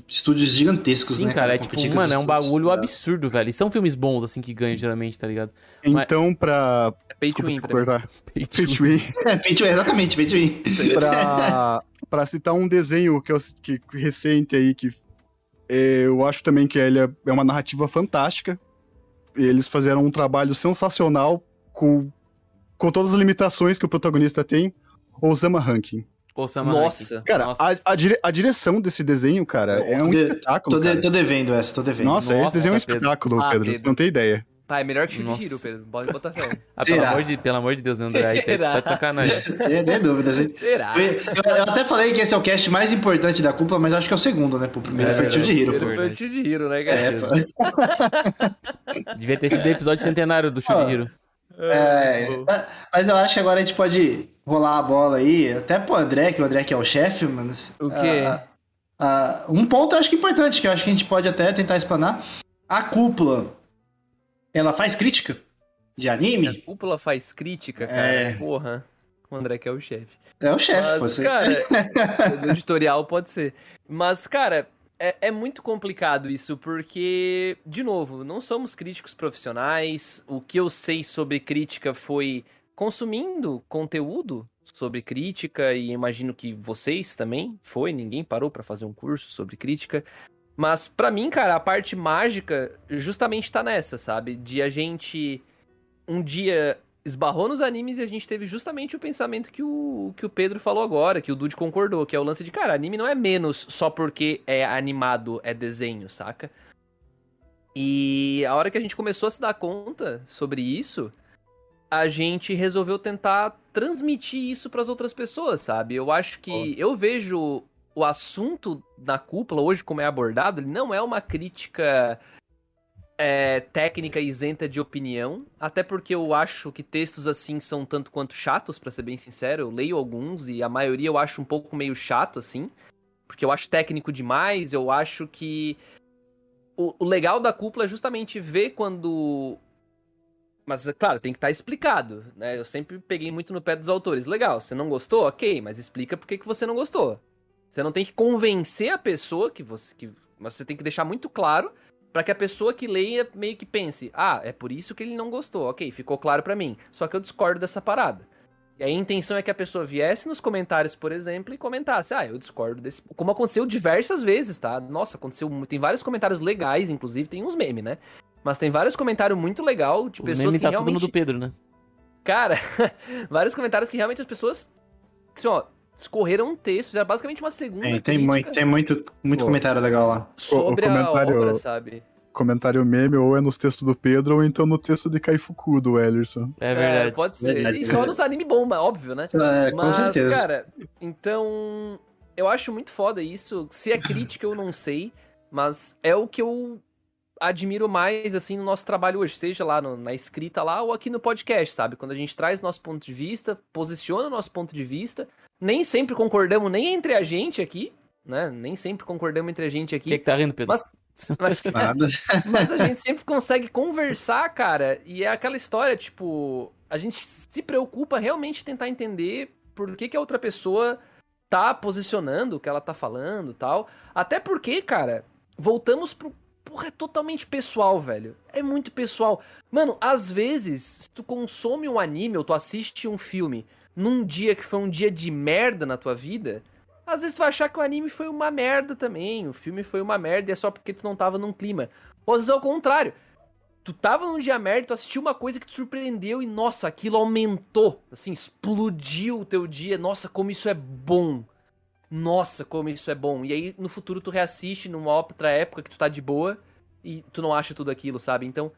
estúdios gigantescos, Sim, né? cara, é tipo, mano, é um estúdios. bagulho absurdo, velho. E são filmes bons, assim, que ganham geralmente, tá ligado? Mas- Então, pra. É pay to win pra cortar. Pay to win. É, pay to win, exatamente, pay to win. pra, pra citar um desenho que, eu, que recente aí, que é, eu acho também que ele é, é uma narrativa fantástica. Eles fizeram um trabalho sensacional com, com todas as limitações que o protagonista tem. Osama Rankin. Ô, Sama Nossa. Rankin. Cara, Nossa. a, a, dire- a direção desse desenho, cara, é um espetáculo. Tô, de- tô devendo essa, tô devendo. Nossa, Nossa, esse desenho é um Pedro. espetáculo, Ah, Pedro. Pedro. Não tem ideia. Tá, é melhor que Nossa. Hero, Pedro. Pode botar fé. Ah, pelo amor, de, pelo amor de Deus, né, André? Aí tá, tá de sacanagem. Tem dúvidas, hein? Será? Eu, eu até falei que esse é o cast mais importante da cúpula, mas acho que é o segundo, né? O primeiro É foi o Tio de Hero. Primeiro pô. foi o Shield Hero, né, cara? É, pô. Devia ter sido o episódio centenário do Shurihiro. É, mas eu acho que agora a gente pode rolar a bola aí, até pro André, que o André que é o chefe, mano. O quê? Ah, ah, um ponto eu acho que é importante, que eu acho que a gente pode até tentar explanar. A cúpula, ela faz crítica de A anime? cúpula faz crítica, cara. É. Porra. O André que é o chefe. É o chefe, você. cara, editorial pode ser. Mas, cara, é, é muito complicado isso, porque, de novo, não somos críticos profissionais. O que eu sei sobre crítica foi consumindo conteúdo sobre crítica, e imagino que vocês também foi, ninguém parou pra fazer um curso sobre crítica. Mas pra mim, cara, a parte mágica justamente tá nessa, sabe? De a gente um dia esbarrou nos animes e a gente teve justamente o pensamento que o, que o Pedro falou agora, que o Dude concordou, que é o lance de, cara, anime não é menos só porque é animado, é desenho, saca? E a hora que a gente começou a se dar conta sobre isso, a gente resolveu tentar transmitir isso pras outras pessoas, sabe? Eu acho que eu vejo o assunto na cúpula hoje como é abordado, ele não é uma crítica é, técnica isenta de opinião, até porque eu acho que textos assim são tanto quanto chatos, pra ser bem sincero. Eu leio alguns e a maioria eu acho um pouco meio chato assim, porque eu acho técnico demais. Eu acho que o, o legal da cúpula é justamente ver quando mas, é claro, tem que estar explicado, né? Eu sempre peguei muito no pé dos autores. Legal, você não gostou? Ok, mas explica por que, que você não gostou. Você não tem que convencer a pessoa que você. Que, mas você tem que deixar muito claro para que a pessoa que leia meio que pense: ah, é por isso que ele não gostou. Ok, ficou claro para mim. Só que eu discordo dessa parada. E aí a intenção é que a pessoa viesse nos comentários, por exemplo, e comentasse: ah, eu discordo desse. Como aconteceu diversas vezes, tá? Nossa, aconteceu. Tem vários comentários legais, inclusive, tem uns memes, né? Mas tem vários comentários muito legal de Os pessoas memes que tá tudo no realmente do Pedro, né? Cara, vários comentários que realmente as pessoas, assim, ó, escorreram um texto, fizeram basicamente uma segunda Tem, tem muito, tem muito, muito Pô. comentário legal lá. sobre O- o comentário- a obra, sabe? Comentário meme ou é nos textos do Pedro ou então no texto de Kaifuku do Ellerson. É verdade. pode ser. Verdade. E só nos anime bomba, óbvio, né? É, com Mas, certeza. cara, então, eu acho muito foda isso. Se é crítica, eu não sei, mas é o que eu admiro mais, assim, no nosso trabalho hoje, seja lá no- na escrita lá ou aqui no podcast, sabe? Quando a gente traz nosso ponto de vista, posiciona o nosso ponto de vista, nem sempre concordamos nem entre a gente aqui, né? Nem sempre concordamos entre a gente O que, aqui, que tá rindo, Pedro? Mas- mas, Nada. mas a gente sempre consegue conversar, cara, e é aquela história, tipo, a gente se preocupa realmente tentar entender por que, que a outra pessoa tá posicionando o que ela tá falando tal. Até porque, cara, voltamos pro. Porra, é totalmente pessoal, velho. É muito pessoal. Mano, às vezes, se tu consome um anime ou tu assiste um filme num dia que foi um dia de merda na tua vida, às vezes tu vai achar que o anime foi uma merda também, o filme foi uma merda e é só porque tu não tava num clima. Ou às vezes é o contrário. Tu tava num dia merda, tu assistiu uma coisa que te surpreendeu e, nossa, aquilo aumentou. Assim, explodiu o teu dia. Nossa, como isso é bom. Nossa, como isso é bom. E aí, no futuro, tu reassiste numa outra época que tu tá de boa e tu não acha tudo aquilo, sabe? Então,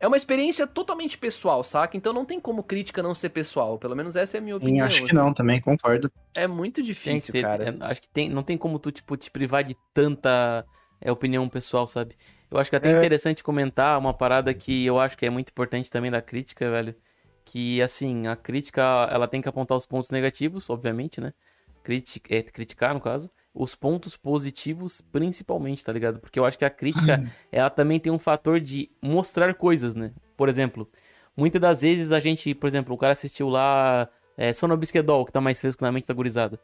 é uma experiência totalmente pessoal, saca? Então não tem como crítica não ser pessoal. Pelo menos essa é a minha Sim, opinião. acho que assim. não, também concordo. É muito difícil, ter- cara. é, acho que tem, não tem como tu, tipo, te privar de tanta é, opinião pessoal, sabe? Eu acho que é até É. interessante comentar uma parada que eu acho que é muito importante também da crítica, velho. Que, assim, a crítica, ela tem que apontar os pontos negativos, obviamente, né? Criti é, criticar, no caso. Os pontos positivos, principalmente, tá ligado? Porque eu acho que a crítica, ela também tem um fator de mostrar coisas, né? Por exemplo, muitas das vezes a gente, por exemplo, o cara assistiu lá é, Sonobisquedol, que tá mais fresco na mente da gurizada.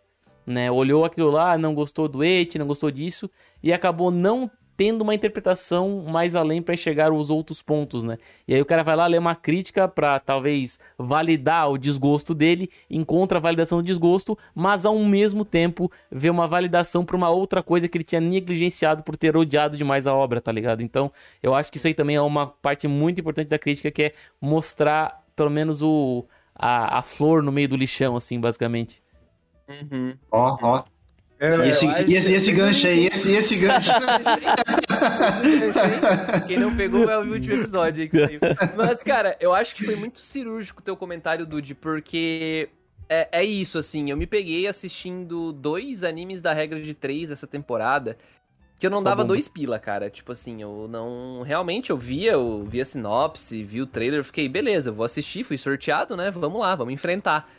né? Olhou aquilo lá, não gostou do et, não gostou disso e acabou não tendo uma interpretação mais além para enxergar os outros pontos, né? E aí o cara vai lá ler uma crítica para talvez validar o desgosto dele, encontra a validação do desgosto, mas ao mesmo tempo vê uma validação para uma outra coisa que ele tinha negligenciado por ter odiado demais a obra, tá ligado? Então, eu acho que isso aí também é uma parte muito importante da crítica que é mostrar pelo menos o a, a flor no meio do lixão assim, basicamente. Uhum. Ó, ó. É, E esse, e esse, que- esse gancho aí, esse, esse gancho. Quem não pegou é o último episódio aí que saiu. Mas, cara, eu acho que foi muito cirúrgico o teu comentário, Dude, porque é, é isso, assim. Eu me peguei assistindo dois animes da regra de três dessa temporada. Que eu não Só dava bomba. dois pila, cara. Tipo assim, eu não. Realmente, eu via, eu via a sinopse, vi o trailer, fiquei, beleza, eu vou assistir, fui sorteado, né? Vamos lá, vamos enfrentar.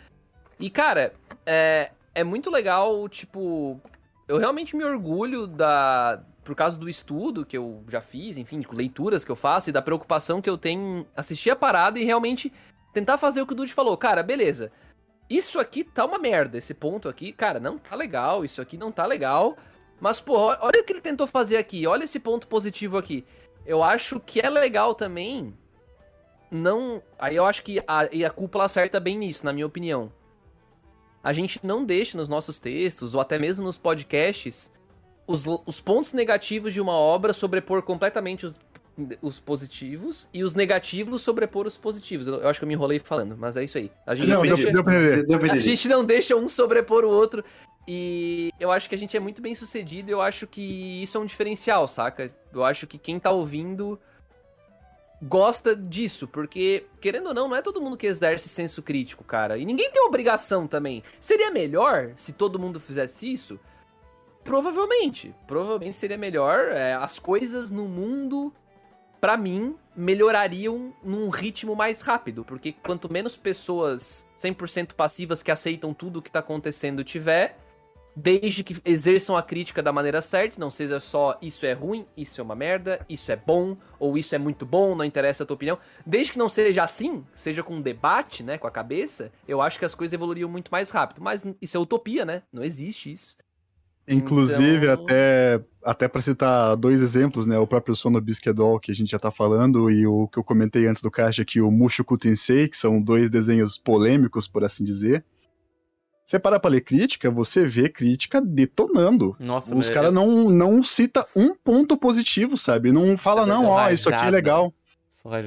E, cara, é, é muito legal, tipo. Eu realmente me orgulho da. Por causa do estudo que eu já fiz, enfim, leituras que eu faço e da preocupação que eu tenho em assistir a parada e realmente tentar fazer o que o Dude falou. Cara, beleza. Isso aqui tá uma merda. Esse ponto aqui, cara, não tá legal. Isso aqui não tá legal. Mas, pô, olha o que ele tentou fazer aqui. Olha esse ponto positivo aqui. Eu acho que é legal também. Não. Aí eu acho que a, a cúpula acerta bem nisso, na minha opinião. A gente não deixa nos nossos textos, ou até mesmo nos podcasts, os, os pontos negativos de uma obra sobrepor completamente os, os positivos e os negativos sobrepor os positivos. Eu, eu acho que eu me enrolei falando, mas é isso aí. A gente Não, deixa... deu. Deu A gente não deixa um sobrepor o outro. E eu acho que a gente é muito bem sucedido. Eu acho que isso é um diferencial, saca? Eu acho que quem tá ouvindo gosta disso, porque, querendo ou não, não é todo mundo que exerce senso crítico, cara. E ninguém tem obrigação também. Seria melhor se todo mundo fizesse isso? Provavelmente. Provavelmente seria melhor. É, as coisas no mundo, pra mim, melhorariam num ritmo mais rápido. Porque quanto menos pessoas 100% passivas que aceitam tudo o que tá acontecendo tiver, desde que exerçam a crítica da maneira certa, não seja só isso é ruim, isso é uma merda, isso é bom, ou isso é muito bom, não interessa a tua opinião. Desde que não seja assim, seja com um debate, né, com a cabeça, eu acho que as coisas evoluiriam muito mais rápido. Mas isso é utopia, né? Não existe isso. Inclusive, Então- até, até para citar dois exemplos, né? O próprio Sono Bisquedol, que a gente já tá falando, e o que eu comentei antes do caixa aqui, o Mushoku Tensei, que são dois desenhos polêmicos, por assim dizer. Você para pra ler crítica, você vê crítica detonando. Nossa, Os mas caras eu- não, não cita um ponto positivo, sabe? Não fala, não, ó, isso aqui é rajada. legal.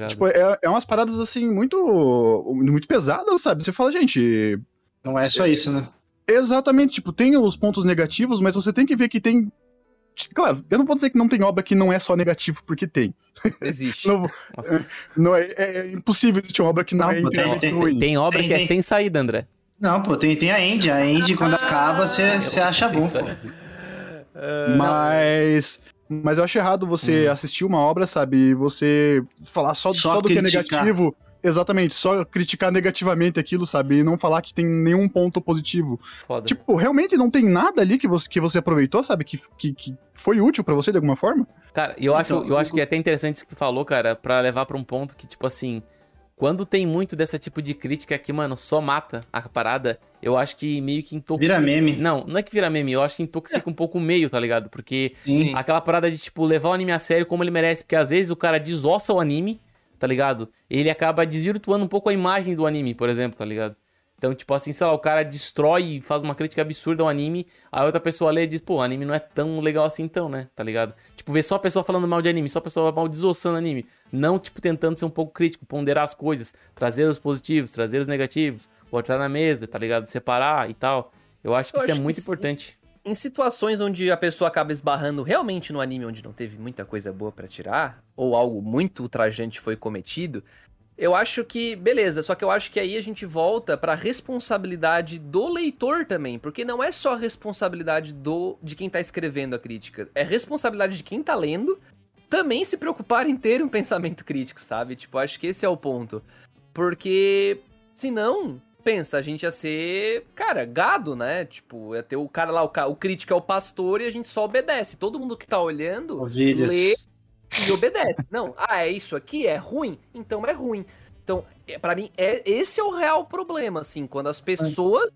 Tipo, é, é umas paradas, assim, muito, muito pesadas, sabe? Você fala, gente, Não é só isso, né? Exatamente, tipo, tem os pontos negativos, mas você tem que ver que tem. Claro, eu não vou dizer que não tem obra que não é só negativo, porque tem. Existe. Não, Nossa. não é, é impossível existir uma obra que não, Não, é inteiramente tem- ruim. Tem obra Tem- que é tem. sem saída, André. Não, pô, tem, tem a End. A End, quando acaba, você você acha bom. saída. Mas. Mas eu acho errado você assistir uma obra, sabe, e você falar só, Só só do que é negativo. Exatamente, só criticar negativamente aquilo, sabe? E não falar que tem nenhum ponto positivo. Foda. Tipo, realmente não tem nada ali que você, que você aproveitou, sabe? Que, que, que foi útil pra você de alguma forma? Cara, eu acho, Então, eu acho que é até interessante isso que tu falou, cara, pra levar pra um ponto que, tipo assim, quando tem muito desse tipo de crítica que, mano, só mata a parada, eu acho que meio que intoxica. Vira meme. Não, não é que vira meme, eu acho que intoxica um pouco o meio, tá ligado? Porque Sim. aquela parada de, tipo, levar o anime a sério como ele merece, porque às vezes o cara desossa o anime, tá ligado? Ele acaba desvirtuando um pouco a imagem do anime, por exemplo, tá ligado? Então, tipo assim, sei lá, o cara destrói e faz uma crítica absurda ao anime, a outra pessoa lê e diz, pô, o anime não é tão legal assim então, né? Tá ligado? Tipo, ver só a pessoa falando mal de anime, só a pessoa mal desossando anime. Não, tipo, tentando ser um pouco crítico, ponderar as coisas, trazer os positivos, trazer os negativos, botar na mesa, tá ligado? Separar e tal. Eu acho que Eu isso acho é muito importante. Em situações onde a pessoa acaba esbarrando realmente no anime onde não teve muita coisa boa pra tirar, ou algo muito ultrajante foi cometido, eu acho que, beleza, só que eu acho que aí a gente volta pra responsabilidade do leitor também, porque não é só responsabilidade do de quem tá escrevendo a crítica, é responsabilidade de quem tá lendo também se preocupar em ter um pensamento crítico, sabe? Tipo, acho que esse é o ponto. Porque senão, pensa, a gente ia ser, cara, gado, né? Tipo, ia ter o cara lá, o, o crítico é o pastor e a gente só obedece. Todo mundo que tá olhando lê e obedece. Não, ah, é isso aqui? É ruim? Então é ruim. Então, é, para mim, é, esse é o real problema, assim, quando as pessoas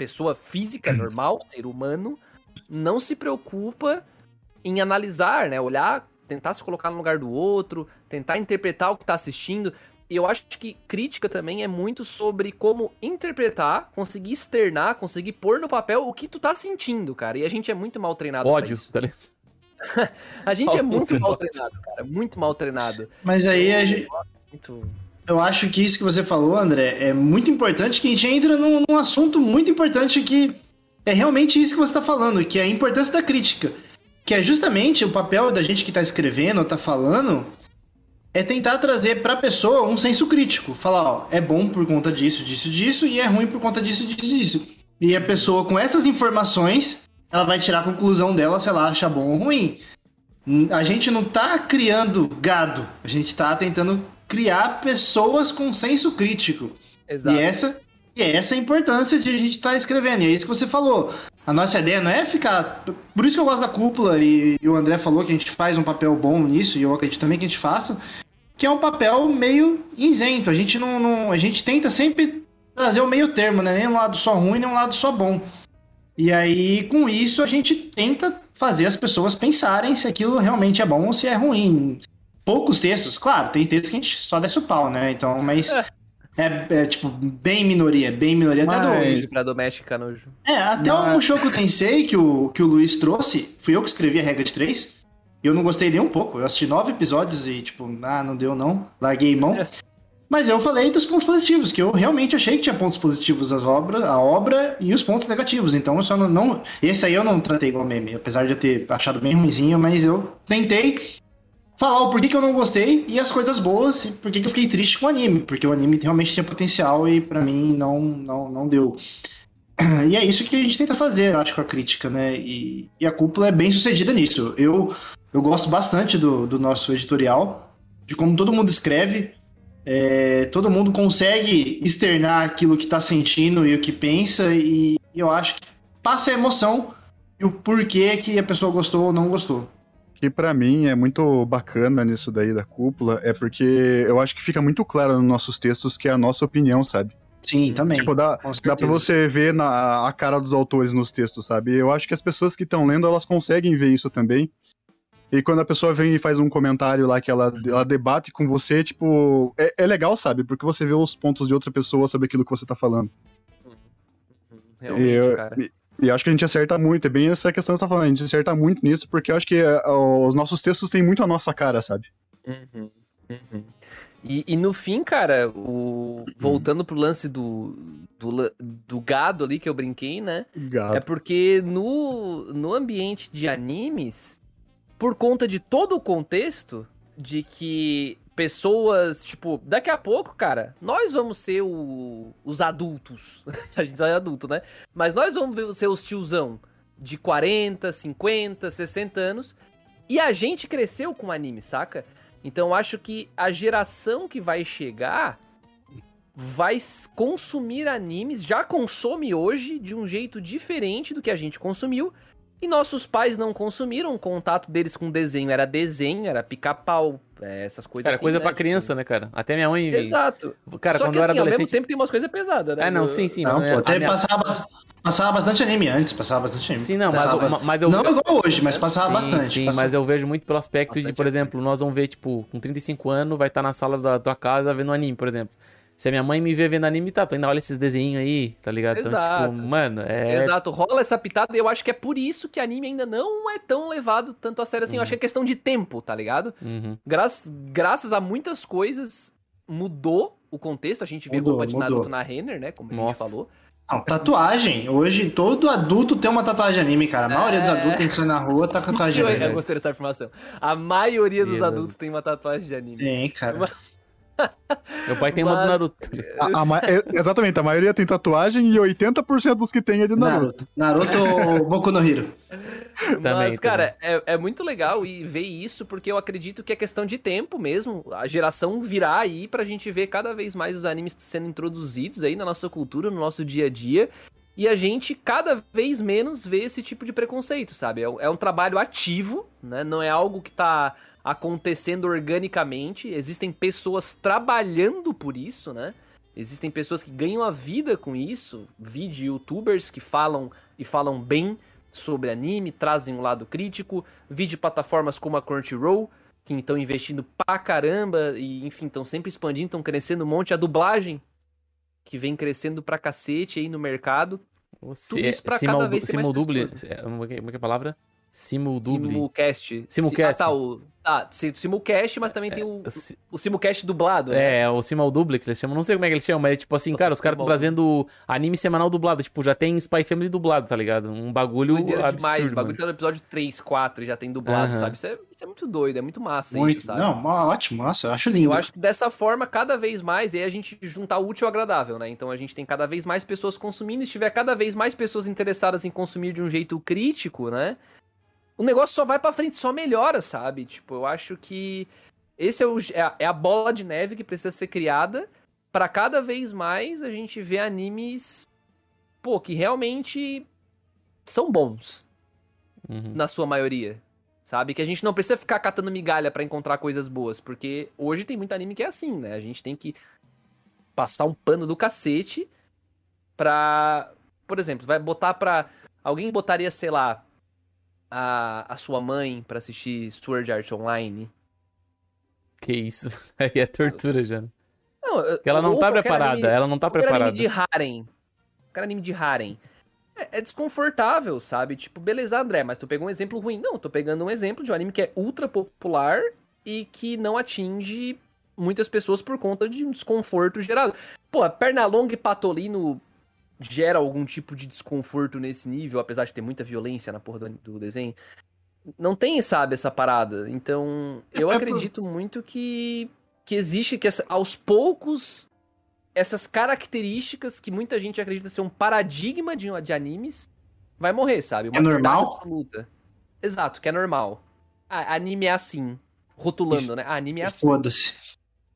pessoa física, normal, ser humano, não se preocupa em analisar, né? Olhar, tentar se colocar no lugar do outro, tentar interpretar o que tá assistindo. E eu acho que crítica também é muito sobre como interpretar, conseguir externar, conseguir pôr no papel o que tu tá sentindo, cara. E a gente é muito mal treinado Ódio, tá ligado? A gente é muito mal treinado, cara. Muito mal treinado. Mas aí a gente, Muito... eu acho que isso que você falou, André, é muito importante que a gente entra num, num assunto muito importante que é realmente isso que você está falando, que é a importância da crítica. Que é justamente o papel da gente que está escrevendo ou tá falando é tentar trazer para a pessoa um senso crítico. Falar, ó, é bom por conta disso, disso, disso, e é ruim por conta disso, disso, disso. E a pessoa, com essas informações, ela vai tirar a conclusão dela se ela acha bom ou ruim. Hum, A gente não tá criando gado, a gente tá tentando criar pessoas com senso crítico. Exato. E essa, e essa é a importância de a gente estar escrevendo. E é isso que você falou. A nossa ideia não é ficar. Por isso que eu gosto da cúpula, e, e o André falou que a gente faz um papel bom nisso, e eu acredito também que a gente faça, que é um papel meio isento. A gente não. não- a gente tenta sempre trazer o meio termo, né? Nem um lado só ruim, nem um lado só bom. E aí, com isso, a gente tenta fazer as pessoas pensarem se aquilo realmente é bom ou se é ruim. Poucos textos, claro, tem textos que a gente só desce o pau, né? Então, mas. É, é, tipo, bem minoria, bem minoria até do Mas- pra doméstica nojo. é, até o Mas- Mushoku Tensei que o, que o Luiz trouxe, fui eu que escrevi a regra de três. E eu não gostei nem um pouco. Eu assisti nove episódios e, tipo, ah, não deu não. Larguei mão. Mas eu falei dos pontos positivos, que eu realmente achei que tinha pontos positivos as obras, a obra e os pontos negativos. Então eu só não, não. Esse aí eu não tratei igual meme, apesar de eu ter achado bem ruimzinho, mas eu tentei falar o porquê que eu não gostei e as coisas boas e porquê que eu fiquei triste com o anime. Porque o anime realmente tinha potencial e pra mim não, não, não deu. E é isso que a gente tenta fazer, eu acho, com a crítica, né? E, e a cúpula é bem sucedida nisso. Eu, eu gosto bastante do, do nosso editorial, de como todo mundo escreve, é, todo mundo consegue externar aquilo que tá sentindo e o que pensa, e, eu acho que passa a emoção e o porquê que a pessoa gostou ou não gostou. que pra mim é muito bacana nisso daí da cúpula é porque eu acho que fica muito claro nos nossos textos que é a nossa opinião, sabe? Sim, também. Tipo, dá, dá pra você ver na, a cara dos autores nos textos, sabe? Eu acho que as pessoas que estão lendo, elas conseguem ver isso também. E quando a pessoa vem e faz um comentário lá que ela, ela debate com você, tipo, é, é legal, sabe? Porque você vê os pontos de outra pessoa sobre aquilo que você tá falando. Realmente, e, eu- cara. e- e acho que a gente acerta muito, é bem essa questão que você tá falando, a gente acerta muito nisso, porque eu acho que é, os nossos textos têm muito a nossa cara, sabe? Uhum, uhum. E, e no fim, cara, o... voltando pro lance do, do, do gado ali que eu brinquei, né? Gato. É porque no, no ambiente de animes, por conta de todo o contexto, de que pessoas, tipo, daqui a pouco, cara, nós vamos ser o- os adultos. a gente é adulto, né? Mas nós vamos ser os tiozão de 40, 50, 60 anos. E a gente cresceu com anime, saca? Então acho que a geração que vai chegar vai consumir animes, já consome hoje de um jeito diferente do que a gente consumiu. E nossos pais não consumiram, o contato deles com desenho era desenho, era pica-pau, é, essas coisas Cara, assim, coisa né? pra Tipo, criança, né, cara? Até minha mãe. Exato. Cara, Só quando que eu era assim, ao mesmo adolescente. tempo tem umas coisas pesadas, né? Ah, não, sim, sim. Não, mas pô, a até minha- passava, passava bastante anime antes, passava bastante anime. Sim, não, mas, Passava- eu- mas eu. Não igual hoje, mas passava sim, bastante. Sim, passava- mas eu vejo muito pelo aspecto de, Bastante por anime. exemplo, nós vamos ver, tipo, com 35 anos, vai estar na sala da tua casa vendo anime, por exemplo. Se a minha mãe me vê vendo anime, tá, tu ainda olha esses desenhos aí, tá ligado? Então, Exato. tipo, mano, é. Exato, rola essa pitada e eu acho que é por isso que anime ainda não é tão levado tanto a sério assim. Eu acho que é questão de tempo, tá ligado? Uhum. Gra graças a muitas coisas mudou o contexto. A gente vê Mudou, roupa de mudou. Naruto na Renner, né? Como a gente Nossa. falou. Não, tatuagem. Hoje todo adulto tem uma tatuagem anime, cara. A maioria dos É. adultos que sai na rua tá com tatuagem anime. eu gostei dessa afirmação. A maioria dos Meu adultos Deus. tem uma tatuagem de anime. Tem, cara. Meu pai tem uma do Mas- Naruto. A- a é- exatamente, a maioria tem tatuagem e 80% dos que tem é de Naruto. Naruto. Naruto Boku no Hero. Mas, também. cara, é, é muito legal e ver isso, porque eu acredito que é questão de tempo mesmo. A geração virá aí pra gente ver cada vez mais os animes sendo introduzidos aí na nossa cultura, no nosso dia a dia. E a gente cada vez menos vê esse tipo de preconceito, sabe? É, um- é um trabalho ativo, né? Não é algo que tá acontecendo organicamente. Existem pessoas trabalhando por isso, né? Existem pessoas que ganham a vida com isso, vídeo youtubers que falam e falam bem sobre anime, trazem um lado crítico, vídeo plataformas como a Crunchyroll, que estão investindo pra caramba e, enfim, estão sempre expandindo, estão crescendo um monte. A dublagem, que vem crescendo pra cacete aí no mercado. Você, isso pra simal- cada vez Simuldubli. pessoas. é, é que como é que é a palavra? Simuldubli. Simulcast. Simulcast. Si- Ah, tá, o... ah, sim, simulcast, mas também tem o, Si- o simulcast dublado. né? É, o Simuldubli que eles chamam. Não sei como é que eles chamam, mas é tipo assim, Nossa, cara, os caras trazendo anime semanal dublado. Tipo, já tem Spy Family dublado, tá ligado? Um bagulho Doideira absurdo. demais. O mano. bagulho tá no episódio 3, 4 e já tem dublado, sabe? Isso é, isso é muito doido, é muito massa Muito. isso, sabe? Não, ótimo, nossa, eu acho lindo. Eu acho que dessa forma, cada vez mais, aí a gente juntar o útil ao agradável, né? Então a gente tem cada vez mais pessoas consumindo, e se tiver cada vez mais pessoas interessadas em consumir de um jeito crítico, né? O negócio só vai pra frente, só melhora, sabe? Tipo, eu acho que esse é, o, é, a, é a bola de neve que precisa ser criada pra cada vez mais a gente ver animes, pô, que realmente são bons, Uhum. na sua maioria. Sabe? Que a gente não precisa ficar catando migalha pra encontrar coisas boas. Porque hoje tem muito anime que é assim, né? A gente tem que passar um pano do cacete pra. Por exemplo, vai botar pra. Alguém botaria, sei lá, a, a sua mãe pra assistir Sword Art Online? Que isso. Aí é tortura já. Não, Porque ela não tá preparada. anime- Ela não tá preparada. anime de harem. Qualquer anime de harem. É, é desconfortável, sabe? Tipo, beleza, André, mas tu pegou um exemplo ruim. Não, tô pegando um exemplo de um anime que é ultra popular e que não atinge muitas pessoas por conta de um desconforto gerado. Pô, Pernalonga e Patolino gera algum tipo de desconforto nesse nível, apesar de ter muita violência na porra do, do desenho. Não tem, sabe, essa parada. Então, eu É por- acredito muito que, que existe, que essa- aos poucos essas características que muita gente acredita ser um paradigma de, de animes vai morrer, sabe? Uma É normal? absoluta. Exato, que é normal. Ah, anime é assim. Rotulando, né? Ah, anime é assim. Foda-se.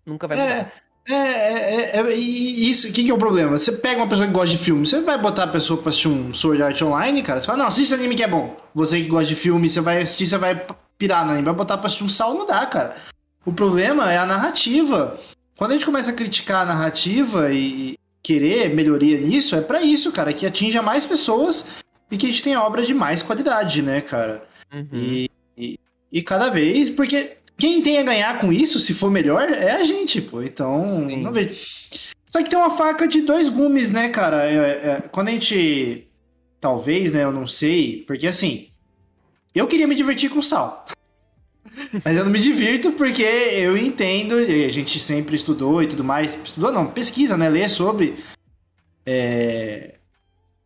Nunca vai mudar. É, é, é, é, é, e isso, o que, que é o problema? Você pega uma pessoa que gosta de filme, você vai botar a pessoa pra assistir um Sword Art Online, cara, você fala, não, assiste anime que é bom. Você que gosta de filme, você vai assistir, você vai pirar no anime, vai botar pra assistir um sal, não dá, cara. O problema é a narrativa. Quando a gente começa a criticar a narrativa e querer melhoria nisso, é pra isso, cara, que atinja mais pessoas e que a gente tenha obra de mais qualidade, né, cara? Uhum. E, e, e cada vez, porque quem tem a ganhar com isso, se for melhor, é a gente, pô. Então, Sim. não vejo. Só que tem uma faca de dois gumes, né, cara? É, é, quando a gente. Talvez, né? Eu não sei. Porque assim. Eu queria me divertir com sal. Mas eu não me divirto porque eu entendo, e a gente sempre estudou e tudo mais. Estudou não, pesquisa, né? Lê sobre é,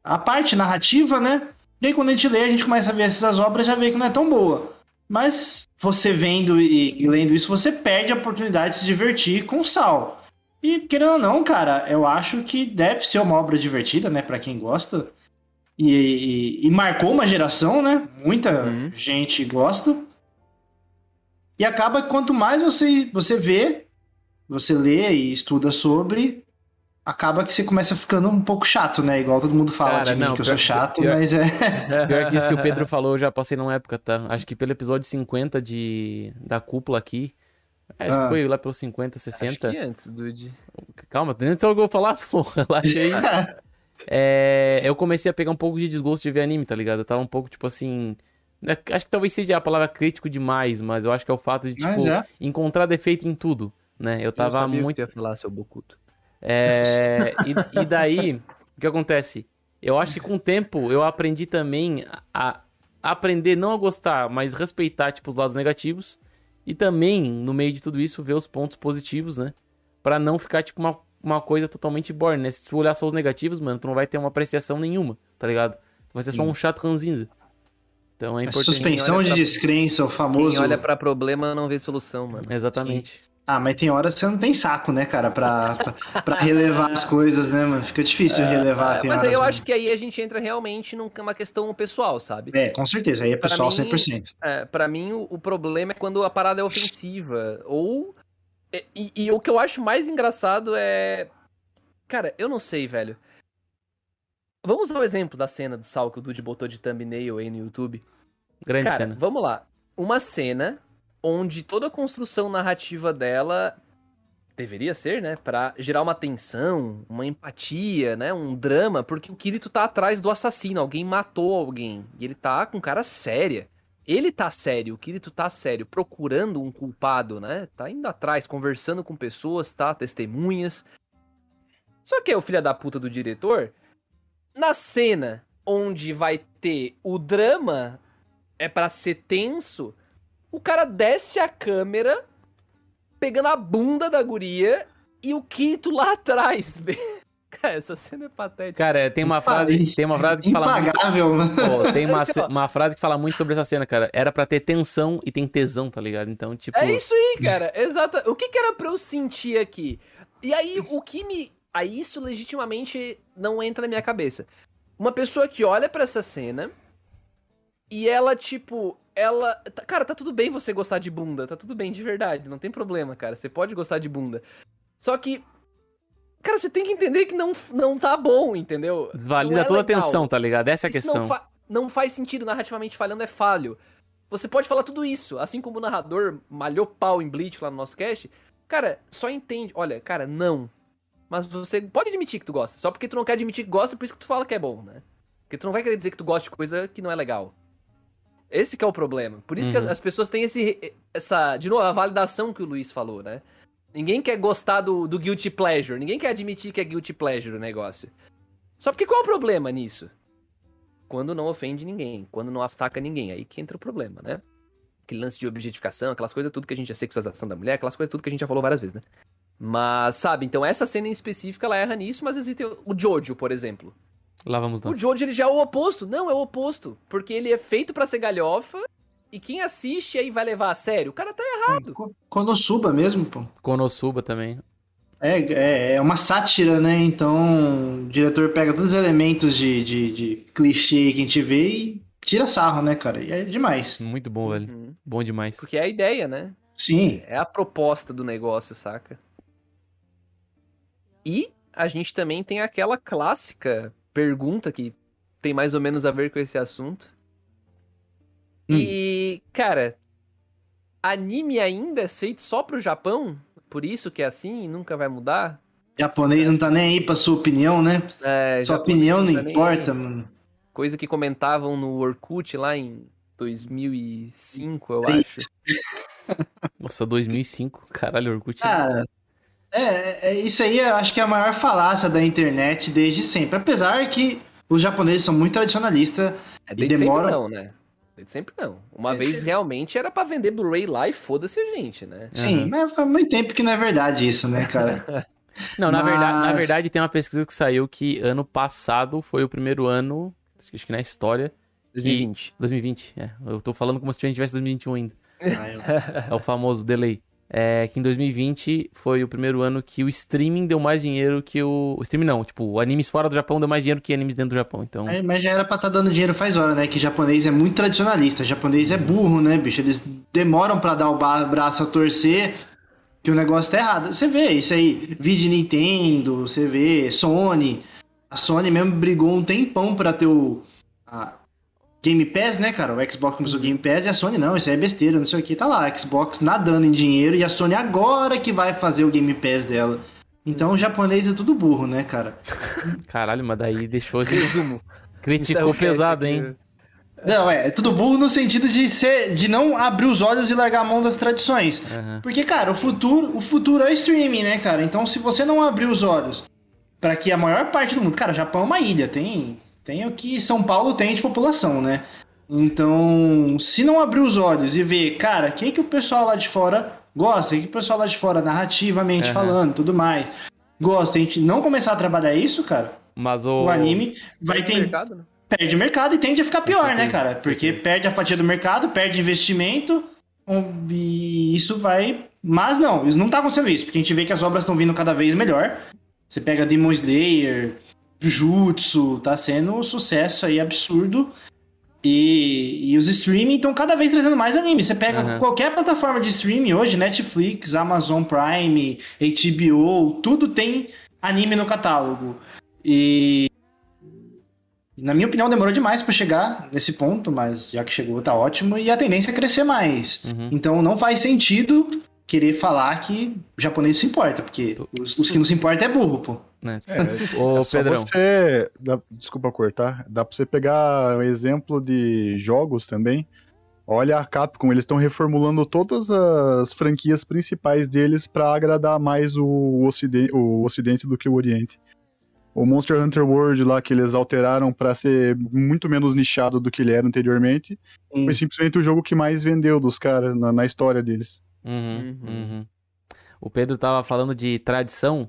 a parte narrativa, né? E aí quando a gente lê, a gente começa a ver essas obras já vê que não é tão boa. Mas você vendo e, e lendo isso, você perde a oportunidade de se divertir com sal. E querendo ou não, cara, eu acho que deve ser uma obra divertida, né, Pra quem gosta. E, e- e marcou uma geração, né? Muita Uhum. gente gosta. E acaba que quanto mais você, você vê, você lê e estuda sobre, acaba que você começa ficando um pouco chato, né? Igual todo mundo fala Cara, de mim não, que eu sou chato, pior- mas é. Pior que isso que o Pedro falou, eu já passei numa época, tá? Acho que pelo episódio 50 de, da cúpula aqui. É, acho que Ah. foi lá pelos 50, Acho 60. que antes, Dude. Calma, nem sei o que eu vou falar, porra. Relaxa aí. É, eu comecei a pegar um pouco de desgosto de ver anime, tá ligado? Eu tava um pouco, tipo assim. né, Acho que talvez seja a palavra crítico demais, mas eu acho que é o fato de, tipo, é. encontrar defeito em tudo, né? Eu tava eu sabia muito. Que ia falar, seu Bokuto. É, e, e daí, o que acontece? Eu acho que com o tempo eu aprendi também a, a aprender não a gostar, mas respeitar, tipo, os lados negativos. E também, no meio de tudo isso, ver os pontos positivos, né? Pra não ficar, tipo, uma, uma coisa totalmente boring, né? Se tu olhar só os negativos, mano, tu não vai ter uma apreciação nenhuma, tá ligado? Tu vai ser só um chato ranzinza. Então é A importante. suspensão olha de pra- descrença, o famoso. Quem olha pra problema não vê solução, mano. Exatamente. Ah, mas tem horas que você não tem saco, né, cara, pra, pra, pra relevar as coisas, né, mano? Fica difícil relevar. É, tem mas aí eu acho que aí a gente entra realmente numa questão pessoal, sabe? É, com certeza. Aí é Pra pessoal mim- 100%. É, pra mim, o, o problema é quando a parada é ofensiva. Ou. E, e- e o que eu acho mais engraçado é. Cara, eu não sei, velho. Vamos usar o exemplo da cena do Sal que o Dude botou de thumbnail aí no YouTube. Grande Cara, cena. vamos lá. Uma cena onde toda a construção narrativa dela deveria ser, né, Pra gerar uma tensão, uma empatia, né, um drama, porque o Kirito tá atrás do assassino, alguém matou alguém, e ele tá com cara séria. Ele tá sério, o Kirito tá sério, procurando um culpado, né? Tá indo atrás, conversando com pessoas, tá? Testemunhas. Só que é o filho da puta do diretor, na cena onde vai ter o drama, é para ser tenso, o cara desce a câmera pegando a bunda da guria e o Kirito lá atrás. Cara, essa cena é patética. Cara, tem uma frase, tem uma frase que fala muito, Impagável, né? Pô, tem uma, Assim, uma frase que fala muito sobre essa cena, cara. Era pra ter tensão e tem tesão, tá ligado? Então, tipo. É isso aí, cara. Exato. O que, que era pra eu sentir aqui? E aí, o que me. Aí, isso legitimamente não entra na minha cabeça. Uma pessoa que olha pra essa cena e ela, tipo. Ela. tá- Cara, tá tudo bem você gostar de bunda. Tá tudo bem, de verdade. Não tem problema, cara. Você pode gostar de bunda. Só que. Cara, você tem que entender que não, não tá bom, entendeu? Desvalida é toda a legal. tensão, tá ligado? Essa é a Isso questão. Não, fa- não faz sentido, narrativamente falhando, é falho. Você pode falar tudo isso, assim como o narrador malhou pau em Bleach lá no nosso cast. Cara, só entende. Olha, cara, não. Mas você pode admitir que tu gosta. Só porque tu não quer admitir que gosta, por isso que tu fala que é bom, né? Porque tu não vai querer dizer que tu gosta de coisa que não é legal. Esse que é o problema. Por isso que as, Uhum. as pessoas têm esse, essa. De novo, a validação que o Luiz falou, né? Ninguém quer gostar do, do guilty pleasure. Ninguém quer admitir que é guilty pleasure o negócio. Só porque qual é o problema nisso? Quando não ofende ninguém, quando não ataca ninguém, aí que entra o problema, né? Aquele lance de objetificação, aquelas coisas tudo que a gente já sexualização da mulher, aquelas coisas tudo que a gente já falou várias vezes, né? Mas, sabe, então essa cena em específico, ela erra nisso, mas existe o Jojo, por exemplo. Lá vamos O nós. Jojo, ele já é o oposto. Não, é o oposto. Porque ele é feito pra ser galhofa, e quem assiste aí vai levar a sério. O cara tá errado. Ko- Konosuba mesmo, pô. Konosuba também. É, é, é uma sátira, né? Então, o diretor pega todos os elementos de, de, de clichê que a gente vê e tira sarro, né, cara? E é demais. Muito bom, velho. Uhum. Bom demais. Porque é a ideia, né? Sim. É a proposta do negócio, saca? E a gente também tem aquela clássica pergunta que tem mais ou menos a ver com esse assunto. Hum. E, cara, anime ainda é feito só pro Japão? Por isso que é assim e nunca vai mudar? Japonês não tá nem aí pra sua opinião, né? É, Sua opinião não tá nem importa, mano. Coisa que comentavam no Orkut lá em 2005, eu acho. Nossa, 2005. Caralho, Orkut. Cara, é, é- isso aí eu acho que é a maior falácia da internet desde sempre. Apesar que os japoneses são muito tradicionalistas. É desde demora- sempre não, né? Desde sempre não. Uma É, vez che- realmente era pra vender Blu-ray lá e foda-se a gente, né? Sim, Aham. mas faz muito tempo que não é verdade isso, né, cara? Não, na, Mas- verdade, na verdade tem uma pesquisa que saiu que ano passado foi o primeiro ano, acho que na história, 2020. 2020. É, eu tô falando como se a gente tivesse 2021 ainda. Ah, eu- É o famoso delay. É que em 2020 foi o primeiro ano que o streaming deu mais dinheiro que o. O streaming não, tipo, animes fora do Japão deu mais dinheiro que animes dentro do Japão. Então. É, mas já era pra estar dando dinheiro faz hora, né? Que japonês é muito tradicionalista. Japonês é burro, né, bicho? Eles demoram pra dar o braço a torcer que o negócio tá errado. Você vê isso aí, vídeo Nintendo, você vê Sony. A Sony mesmo brigou um tempão pra ter o a Game Pass, né, cara? O Xbox começou o Game Pass e a Sony não, isso aí é besteira, não sei o que. Tá lá, Xbox nadando em dinheiro e a Sony agora que vai fazer o Game Pass dela. Então o japonês é tudo burro, né, cara? Caralho, mas daí deixou de. Resumo. Criticou o cast pesado, hein? Não, é, é tudo burro no sentido de ser, de não abrir os olhos e largar a mão das tradições. Aham. Porque, cara, o futuro, o futuro é o streaming, né, cara? Então, se você não abrir os olhos para que a maior parte do mundo, cara, o Japão é uma ilha, tem, tem o que São Paulo tem de população, né? Então, se não abrir os olhos e ver, cara, o que que o pessoal lá de fora gosta, o que que o pessoal lá de fora narrativamente Aham. falando, tudo mais, gosta, a gente não começar a trabalhar isso, cara, Mas o. o anime vai ter mercado, né? perde mercado e tende a ficar pior, certeza, né, cara? Porque perde a fatia do mercado, perde investimento e isso vai. Mas não, isso não tá acontecendo isso, porque a gente vê que as obras estão vindo cada vez melhor. Você pega Demon Slayer, Jujutsu, tá sendo um sucesso aí absurdo. E, e os streaming estão cada vez trazendo mais anime. Você pega Aham. qualquer plataforma de streaming hoje, Netflix, Amazon Prime, HBO, tudo tem anime no catálogo. E na minha opinião, demorou demais pra chegar nesse ponto, mas já que chegou, tá ótimo. E a tendência é crescer mais. Uhum. Então não faz sentido querer falar que japonês se importa, porque os, os que não se importam é burro, pô. Né? É, Ô, é só Pedrão. você. dá- desculpa cortar. Dá pra você pegar um exemplo de jogos também. Olha a Capcom, eles estão reformulando todas as franquias principais deles pra agradar mais o ocidente, o ocidente do que o oriente. O Monster Hunter World lá que eles alteraram pra ser muito menos nichado do que ele era anteriormente, Hum. foi simplesmente o jogo que mais vendeu dos caras na, na história deles. Uhum, Uhum. uhum. O Pedro tava falando de tradição,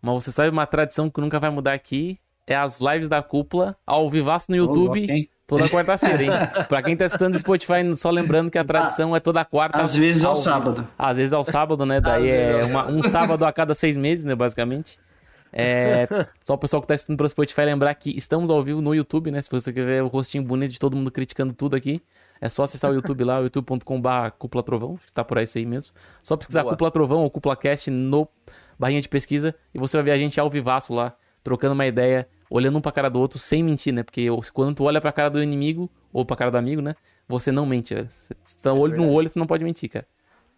mas você sabe uma tradição que nunca vai mudar aqui? É as lives da cúpula ao vivaço no YouTube louco, hein? toda quarta-feira, hein? pra quem tá escutando Spotify, só lembrando que a tradição é toda quarta. Às vezes ao ao vivo. sábado. Às vezes ao sábado, né? Daí é ao uma- um sábado a cada seis meses, né? Basicamente. É, só o pessoal que tá assistindo pelo Spotify lembrar que estamos ao vivo no YouTube, né? Se você quer ver o rostinho bonito de todo mundo criticando tudo aqui, é só acessar o YouTube lá, youtube.com.br Cúpula Trovão, que tá por aí isso aí mesmo. Só pesquisar Boa. Cúpula Trovão ou Cúpula Cast no barrinha de pesquisa e você vai ver a gente ao vivaço lá, trocando uma ideia, olhando um pra cara do outro sem mentir, né? Porque quando tu olha pra cara do inimigo ou pra cara do amigo, né? Você não mente, velho. Você tá olho no verdade. olho, você não pode mentir, cara.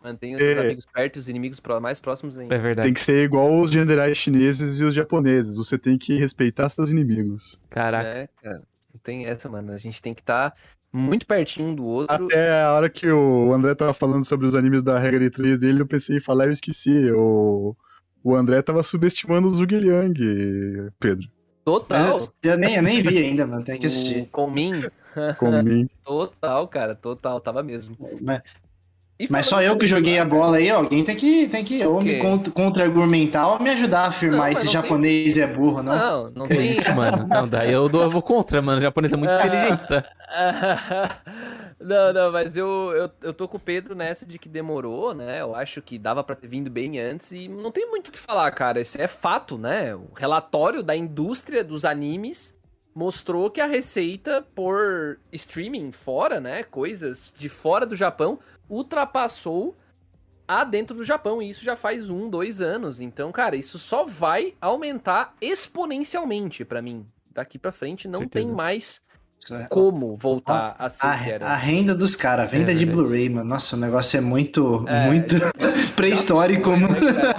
Mantenha os seus É. amigos perto e os inimigos mais próximos ainda. É verdade. Tem que ser igual os generais chineses e os japoneses. Você tem que respeitar seus inimigos. Caraca. É, cara. Não tem essa, mano. A gente tem que estar muito pertinho um do outro. Até a hora que o André tava falando sobre os animes da regra de 3 dele, eu pensei em falar e eu esqueci. O, o André tava subestimando o Zhuge Liang, Pedro. Total. Eu nem, eu nem vi ainda, mano. Tem que O assistir. Comin. Como mim. Total, cara. Total. Tava mesmo. Mas, mas só eu que joguei a bola aí, ó. Alguém tem que, tem que ou me contra-argumentar ou me ajudar a afirmar Não, esse não tem- japonês é burro, não? Não, não Que tem. isso, mano. Não, daí eu, dou, eu vou contra, mano. O japonês é muito inteligente, tá? não, não, mas eu, eu, eu tô com o Pedro nessa de que demorou, né? Eu acho que dava pra ter vindo bem antes e não tem muito o que falar, cara. Isso é fato, né? O relatório da indústria dos animes mostrou que a receita por streaming fora, né? Coisas de fora do Japão ultrapassou a dentro do Japão. E isso já faz um, dois anos. Então, cara, isso só vai aumentar exponencialmente pra mim. Daqui pra frente não Certeza. tem mais é- como voltar a ser o que A, era. a renda dos caras, a venda É de. Blu-ray, mano. Nossa, o negócio é muito, É, muito pré-histórico, mano.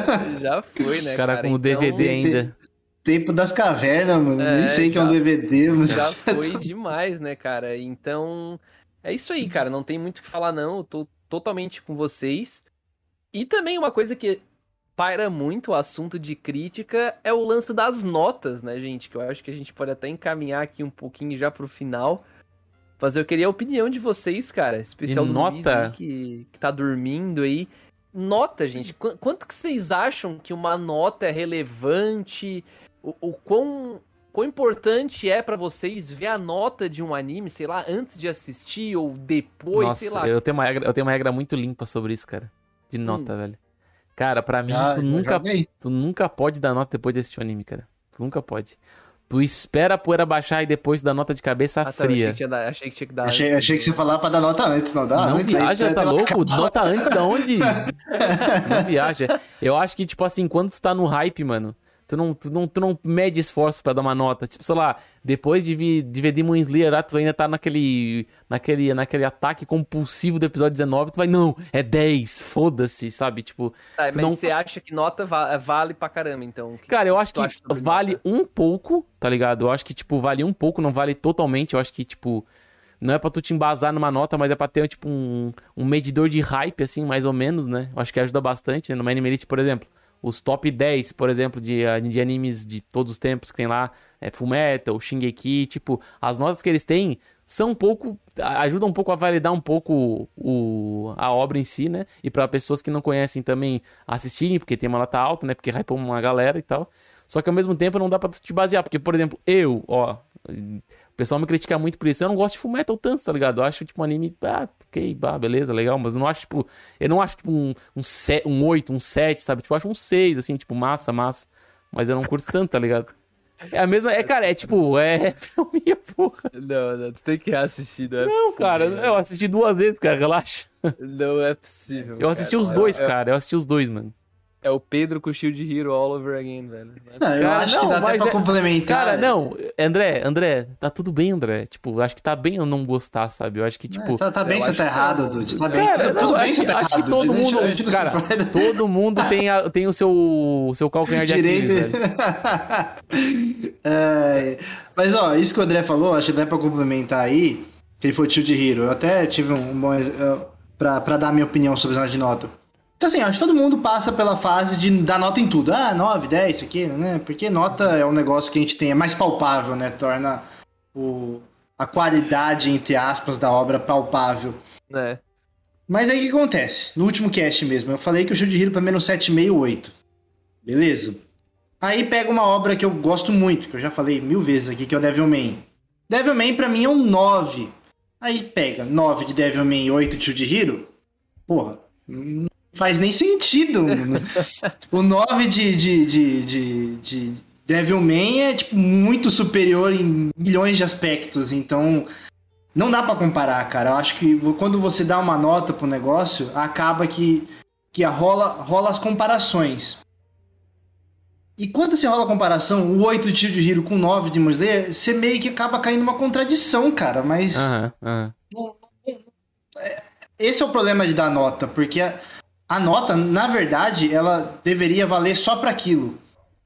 Cara, Já foi, né, Os caras cara? com o Então, DVD ainda. Tempo das cavernas, mano. É, Nem sei que é um já- DVD, mano. Já foi demais, né, cara? Então, é isso aí, cara. Não tem muito o que falar, não. Eu tô totalmente com vocês. E também uma coisa que paira muito o assunto de crítica é o lance das notas, né, gente? Que eu acho que a gente pode até encaminhar aqui um pouquinho já pro final. Mas eu queria a opinião de vocês, cara. Especial De do Luiz nota? aí, que, que tá dormindo aí. Nota, gente. Qu- quanto que vocês acham que uma nota é relevante? O, o quão, quão importante é pra vocês ver a nota de um anime, sei lá, antes de assistir ou depois, Nossa, sei lá. eu tenho, uma regra, eu tenho uma regra muito limpa sobre isso, cara. De nota, velho. Cara, pra mim, Já- tu, nunca, tu nunca pode dar nota depois de assistir o anime, cara. Tu nunca pode. Tu espera a poeira baixar e depois dá nota de cabeça Ah, tá, eu achei, fria. que tinha da- achei que tinha que dar. Achei, antes, achei que você falava pra dar nota antes, não dá? não antes, aí viaja, tá pela- louco? Nota antes da onde? não viaja. Eu acho que, tipo assim, quando tu tá no hype, mano, tu não, tu não, tu não mede esforço pra dar uma nota. Tipo, sei lá, depois de, de ver Demon Slayer lá, tu ainda tá naquele, naquele, naquele ataque compulsivo do episódio 19, tu vai, não, é 10, foda-se, sabe? Tipo, Tá, tu mas não- você acha que nota va- vale pra caramba, então? Cara, eu acho que vale nota? um pouco, tá ligado? Eu acho que, tipo, vale um pouco, não vale totalmente. Eu acho que, tipo, não é pra tu te embasar numa nota, mas é pra ter, tipo, um, um medidor de hype, assim, mais ou menos, né? Eu acho que ajuda bastante, né? No Animalist, por exemplo, os top 10, por exemplo, de, ah, de animes de todos os tempos que tem lá, é Fullmetal, Shingeki, tipo, as notas que eles têm são um pouco, ajudam um pouco a validar um pouco o, a obra em si, né? E pra pessoas que não conhecem também assistirem, porque tem uma nota alta, né? Porque hypou uma galera e tal. Só que ao mesmo tempo não dá tu te basear, porque, por exemplo, eu, ó, pessoal me critica muito por isso. Eu não gosto de Fullmetal tanto, tá ligado? Eu acho, tipo, um anime, ah, ok, bah, beleza, legal, mas eu não acho, tipo, eu não acho, tipo, um, um, se- um 8, um 7, sabe? Tipo, eu acho um 6, assim, tipo, massa, massa. Mas eu não curto tanto, tá ligado? É a mesma, é, cara, é tipo, é filminha, porra. Não, não, tu tem que reassistir, não é Não, cara, eu assisti duas vezes, cara, relaxa. Não é possível. Eu assisti cara. os dois, Eu- cara, eu assisti os dois, mano. É o Pedro com o Shield Hero all over again, velho. Não, eu Cara, acho não, que dá até pra é- complementar. Cara, não, André, André, tá tudo bem, André. Tipo, acho que tá bem eu não gostar, sabe? Eu acho que, É, tipo. tá, tá bem, você acho tá que errado. Dude. Tá bem. Cara, Tudo não, bem, acho, você tá acho errado. que todo. A mundo, a cara, todo mundo tem, a- tem o seu, o seu calcanhar de Aquiles, Direito. velho. É, mas ó, isso que o André falou, acho que dá pra complementar aí, que ele foi o Shield Hero. Eu até tive um bom pra, pra dar minha opinião sobre o de nota. Então assim, acho que todo mundo passa pela fase de dar nota em tudo. Ah, 9, 10, isso aqui, né? Porque nota é um negócio que a gente tem, é mais palpável, né? Torna o, a qualidade, entre aspas, da obra palpável. É. Mas aí o que acontece? No último cast mesmo, eu falei que o Shield Hero pra mim é no 7,5, 8. Beleza? Aí pega uma obra que eu gosto muito, que eu já falei mil vezes aqui, que é o Devilman. Devilman pra mim é um 9. Aí pega 9 de Devilman e 8 de Shield Hero. Porra, faz nem sentido. o 9 de, de, de, de, de Devilman é tipo muito superior em milhões de aspectos, então não dá pra comparar, cara. Eu acho que quando você dá uma nota pro negócio, acaba que, que rola, rola as comparações. E quando você rola a comparação, o 8 de Shield Hero com 9 de Slayer, você meio que acaba caindo numa contradição, cara. Mas aham. esse é o problema de dar nota, porque a, a nota, na verdade, ela deveria valer só pra aquilo.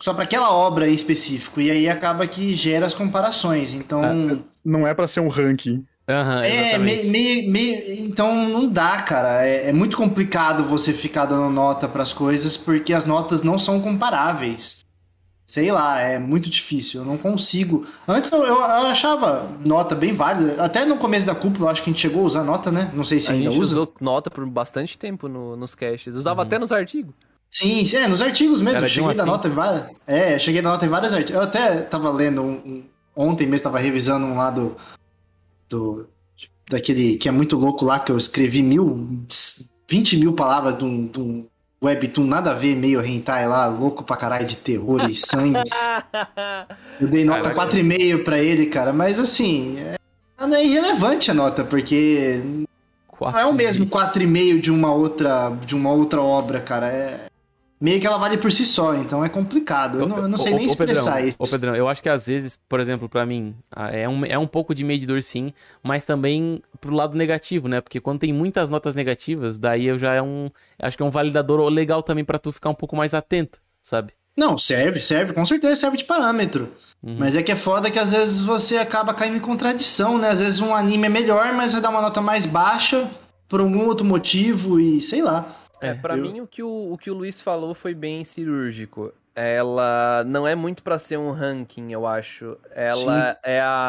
Só pra aquela obra em específico. E aí acaba que gera as comparações. Então. Não é pra ser um ranking. Aham, É, meio, meio, meio- então não dá, cara. É, é muito complicado você ficar dando nota pras coisas porque as notas não são comparáveis. Sei lá, é muito difícil. Eu não consigo. Antes eu, eu- achava nota bem válida. Até no começo da cúpula, eu acho que a gente chegou a usar nota, né? Não sei se a ainda gente usa. usou nota por bastante tempo no- nos caches. Usava Uhum. até nos artigos. Sim, sim, é, nos artigos mesmo. Era cheguei um da assim. nota em várias. É, cheguei da nota em vários artigos. Eu até tava lendo um, um- ontem mesmo, tava revisando um lá do, do. daquele que é muito louco lá, que eu escrevi mil. 20 mil palavras de um, de um webtoon nada a ver, meio hentai lá, louco pra caralho de terror e sangue. Eu dei nota Caraca. 4,5 pra ele, cara, mas assim. é- Não é irrelevante a nota, porque não é o mesmo 4,5 de uma outra de uma outra obra, cara. É meio que ela vale por si só, então é complicado. Eu não, eu não sei Ô, nem ô, expressar Pedrão, isso. Ô, Pedrão, eu acho que às vezes, por exemplo, pra mim, é um, é um pouco de medidor sim, mas também pro lado negativo, né? Porque quando tem muitas notas negativas, daí eu já é um. Acho que é um validador legal também pra tu ficar um pouco mais atento, sabe? Não, serve, serve, com certeza serve de parâmetro. Uhum. Mas é que é foda que às vezes você acaba caindo em contradição, né? Às vezes um anime é melhor, mas vai dar uma nota mais baixa por algum outro motivo e sei lá. É, É, pra eu- mim o que o, o que o Luiz falou foi bem cirúrgico. Ela não é muito pra ser um ranking, eu acho. Ela é a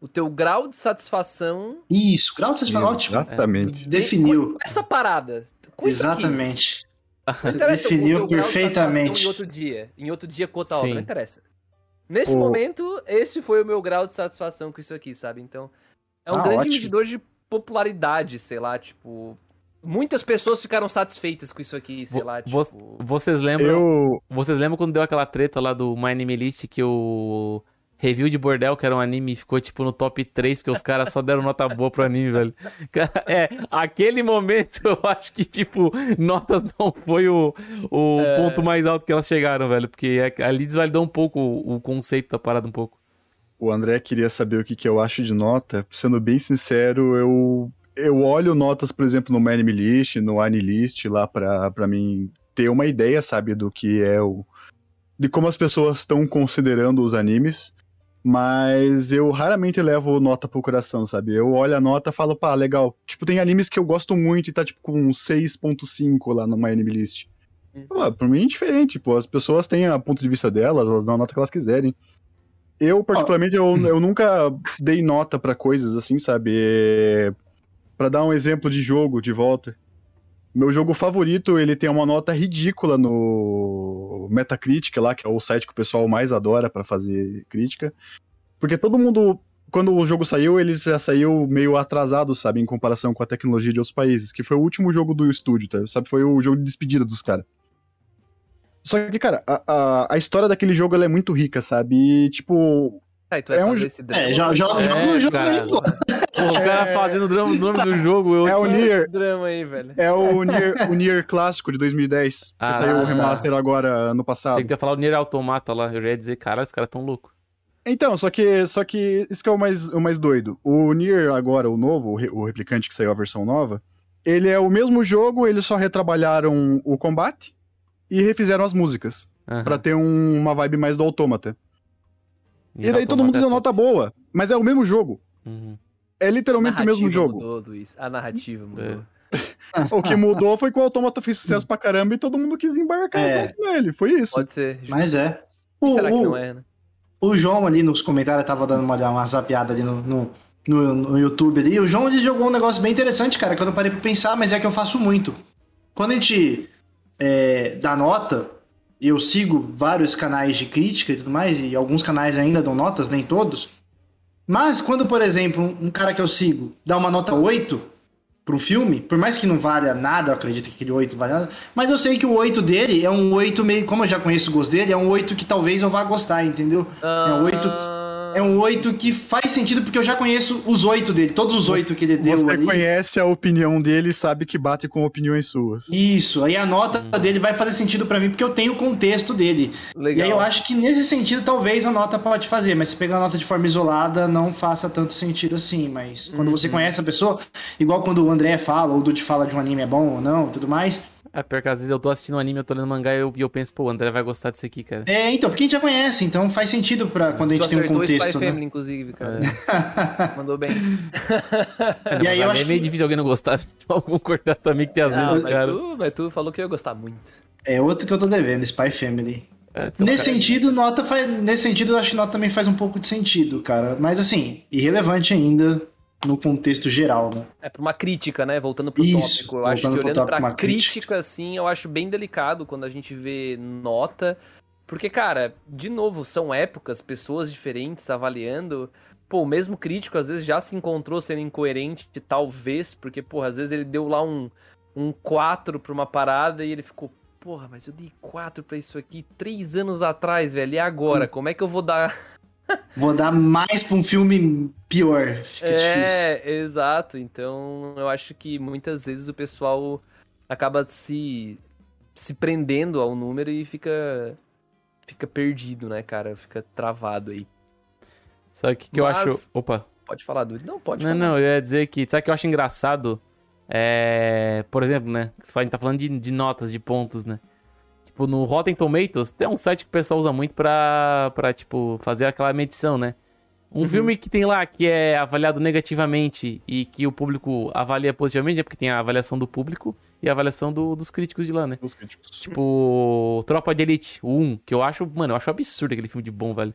o teu grau de satisfação Isso, grau de satisfação ótimo. Exatamente. Definiu. com essa parada. Com isso aqui. Exatamente. Definiu perfeitamente. Em outro dia. Em outro dia com outra obra, Sim. não interessa. Nesse O- momento, esse foi o meu grau de satisfação com isso aqui, sabe? Então, é um Ah, grande ótimo. medidor de popularidade, sei lá, tipo. Muitas pessoas ficaram satisfeitas com isso aqui, sei lá, tipo. Vocês lembram? Eu. Vocês lembram quando deu aquela treta lá do My Anime List que o Review de Bordel, que era um anime, ficou tipo no top 3, porque os caras só deram nota boa pro anime, velho. É, aquele momento eu acho que, tipo, notas não foi o, o É. ponto mais alto que elas chegaram, velho. Porque é- ali desvalidou um pouco o, o conceito da parada um pouco. O André queria saber o que, que eu acho de nota. Sendo bem sincero, eu, eu olho notas, por exemplo, no Anime List, no Anilist, lá pra, pra mim ter uma ideia, sabe, do que é o. de como as pessoas estão considerando os animes. Mas eu raramente levo nota pro coração, sabe? Eu olho a nota e falo, pá, legal. Tipo, tem animes que eu gosto muito e tá, tipo, com 6.5 lá no My Anime List. Pô, pra mim é diferente, pô. As pessoas têm a ponto de vista delas, elas dão a nota que elas quiserem. Eu, particularmente, eu, eu nunca dei nota pra coisas assim, sabe? Pra dar um exemplo de jogo de volta. Meu jogo favorito, ele tem uma nota ridícula no Metacritic lá, que é o site que o pessoal mais adora pra fazer crítica. Porque todo mundo, quando o jogo saiu, ele já saiu meio atrasado, sabe, em comparação com a tecnologia de outros países, que foi o último jogo do estúdio, tá? Sabe, foi o jogo de despedida dos caras. Só que, cara, a, a, a história daquele jogo é muito rica, sabe? E, tipo, Tá, e tu vai É um esse drama. É, joga, joga, É, joga o jogo cara. aí, pô. O cara fazendo o drama- nome do jogo. Eu... É o Nier, esse drama aí, velho. é o Nier, o Nier clássico de 2010, Ah, que saiu tá. o remaster agora ano passado. Achei que ia falar o Nier Automata lá. Eu já ia dizer, caralho, os caras tão loucos. Então, só que, só que isso que é o mais, o mais doido. O Nier agora, o novo, o, re- o replicante que saiu a versão nova, ele é o mesmo jogo, eles só retrabalharam o combate e refizeram as músicas, Aham. pra ter um- uma vibe mais do autômata. E daí todo mundo Automata é deu top. nota boa, mas é o mesmo jogo. Uhum. É literalmente o mesmo jogo. Mudou, Luiz. A narrativa mudou. O que mudou foi que o Autômata fez sucesso pra caramba e todo mundo quis embarcar É. junto nele. Foi isso. Pode ser. justo. Mas é. E O, será que o- não é, né? o João ali nos comentários tava dando uma, uma zapiada ali no, no, no, no YouTube ali. O João ele jogou um negócio bem interessante, cara, que eu não parei pra pensar, mas é que eu faço muito. Quando a gente é, dá nota, eu sigo vários canais de crítica e tudo mais, e alguns canais ainda dão notas, nem todos. Mas quando, por exemplo, um, cara que eu sigo dá uma nota 8 para um filme, por mais que não valha nada, eu acredito que aquele 8 valha nada, mas eu sei que o 8 dele é um 8 meio, como eu já conheço o gosto dele, é um 8 que talvez eu vá gostar, entendeu? É um oito- Ah, É um 8 que faz sentido porque eu já conheço os 8 dele, todos os 8 que ele deu Você ali. conhece a opinião dele e sabe que bate com opiniões suas. Isso, aí a nota Uhum. dele vai fazer sentido pra mim porque eu tenho o contexto dele. Legal. E aí eu acho que nesse sentido talvez a nota pode fazer, mas se pegar a nota de forma isolada não faça tanto sentido assim, mas quando você Uhum. conhece a pessoa, igual quando o André fala ou o Dude fala de um anime é bom ou não, tudo mais. É, pior que às vezes eu tô assistindo um anime, eu tô lendo mangá e eu, eu penso, pô, o André vai gostar disso aqui, cara. É, então, porque a gente já conhece, então faz sentido para quando a Tu gente tem um acertou o Spy contexto, né? Family, inclusive, cara. Mandou bem. É, E aí eu é acho meio que- difícil alguém não gostar. Vamos concordar também que tem às Não, vezes, mas, cara. tu, mas tu falou que eu ia gostar muito. É outro que eu tô devendo, Spy Family. É, só Nesse sentido, nota faz. Nesse sentido, eu acho que nota também faz um pouco de sentido, cara. Mas assim, irrelevante ainda no contexto geral, né? É pra uma crítica, né? Voltando pro Isso, tópico. Eu acho que olhando uma crítica, crítica. assim, eu acho bem delicado quando a gente vê nota. Porque, cara, de novo, são épocas, pessoas diferentes avaliando. Pô, o mesmo crítico às vezes já se encontrou sendo incoerente, talvez, porque, porra, às vezes ele deu lá um, um 4 pra uma parada e ele ficou, porra, mas eu dei 4 pra isso aqui três anos atrás, velho, e Hum. agora? Como é que eu vou dar Vou dar mais pra um filme pior. Fica difícil. É, exato. Então, eu acho que muitas vezes o pessoal acaba se se prendendo ao número e fica fica perdido, né, cara? Fica travado aí. Sabe o que, que eu Mas- acho. Opa. Pode falar, Dudu? Não, pode Não, falar. não, eu ia dizer que. Sabe o que eu acho engraçado? É. Por exemplo, né? A gente tá falando de, de notas, de pontos, né? Tipo, no Rotten Tomatoes, tem um site que o pessoal usa muito pra, pra tipo, fazer aquela medição, né? Um Uhum. filme que tem lá que é avaliado negativamente e que o público avalia positivamente é porque tem a avaliação do público e a avaliação do- dos críticos de lá, né? Os críticos. Tipo, Tropa de Elite, o 1, que eu acho, mano, eu acho absurdo aquele filme de bom, velho.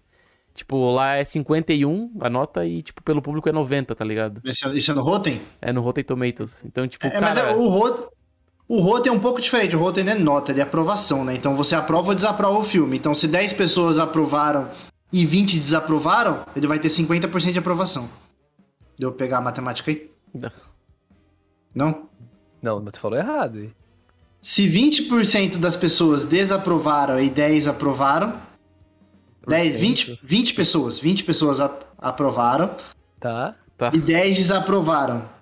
Tipo, lá é 51 a nota e, tipo, pelo público é 90, tá ligado? Isso é no Rotten? É no Rotten Tomatoes. Então, tipo, É, mas cara... é, o Rotten. O Rotten é um pouco diferente. O não é nota, ele é aprovação, né? Então você aprova ou desaprova o filme. Então, se 10 pessoas aprovaram e 20 desaprovaram, ele vai ter 50% de aprovação. Deu pra pegar a matemática aí? Não? Não, mas tu falou errado. aí. Se 20% das pessoas desaprovaram e 10 aprovaram, 10, 20, 20 pessoas, 20 pessoas aprovaram Tá. Tá. e 10 desaprovaram.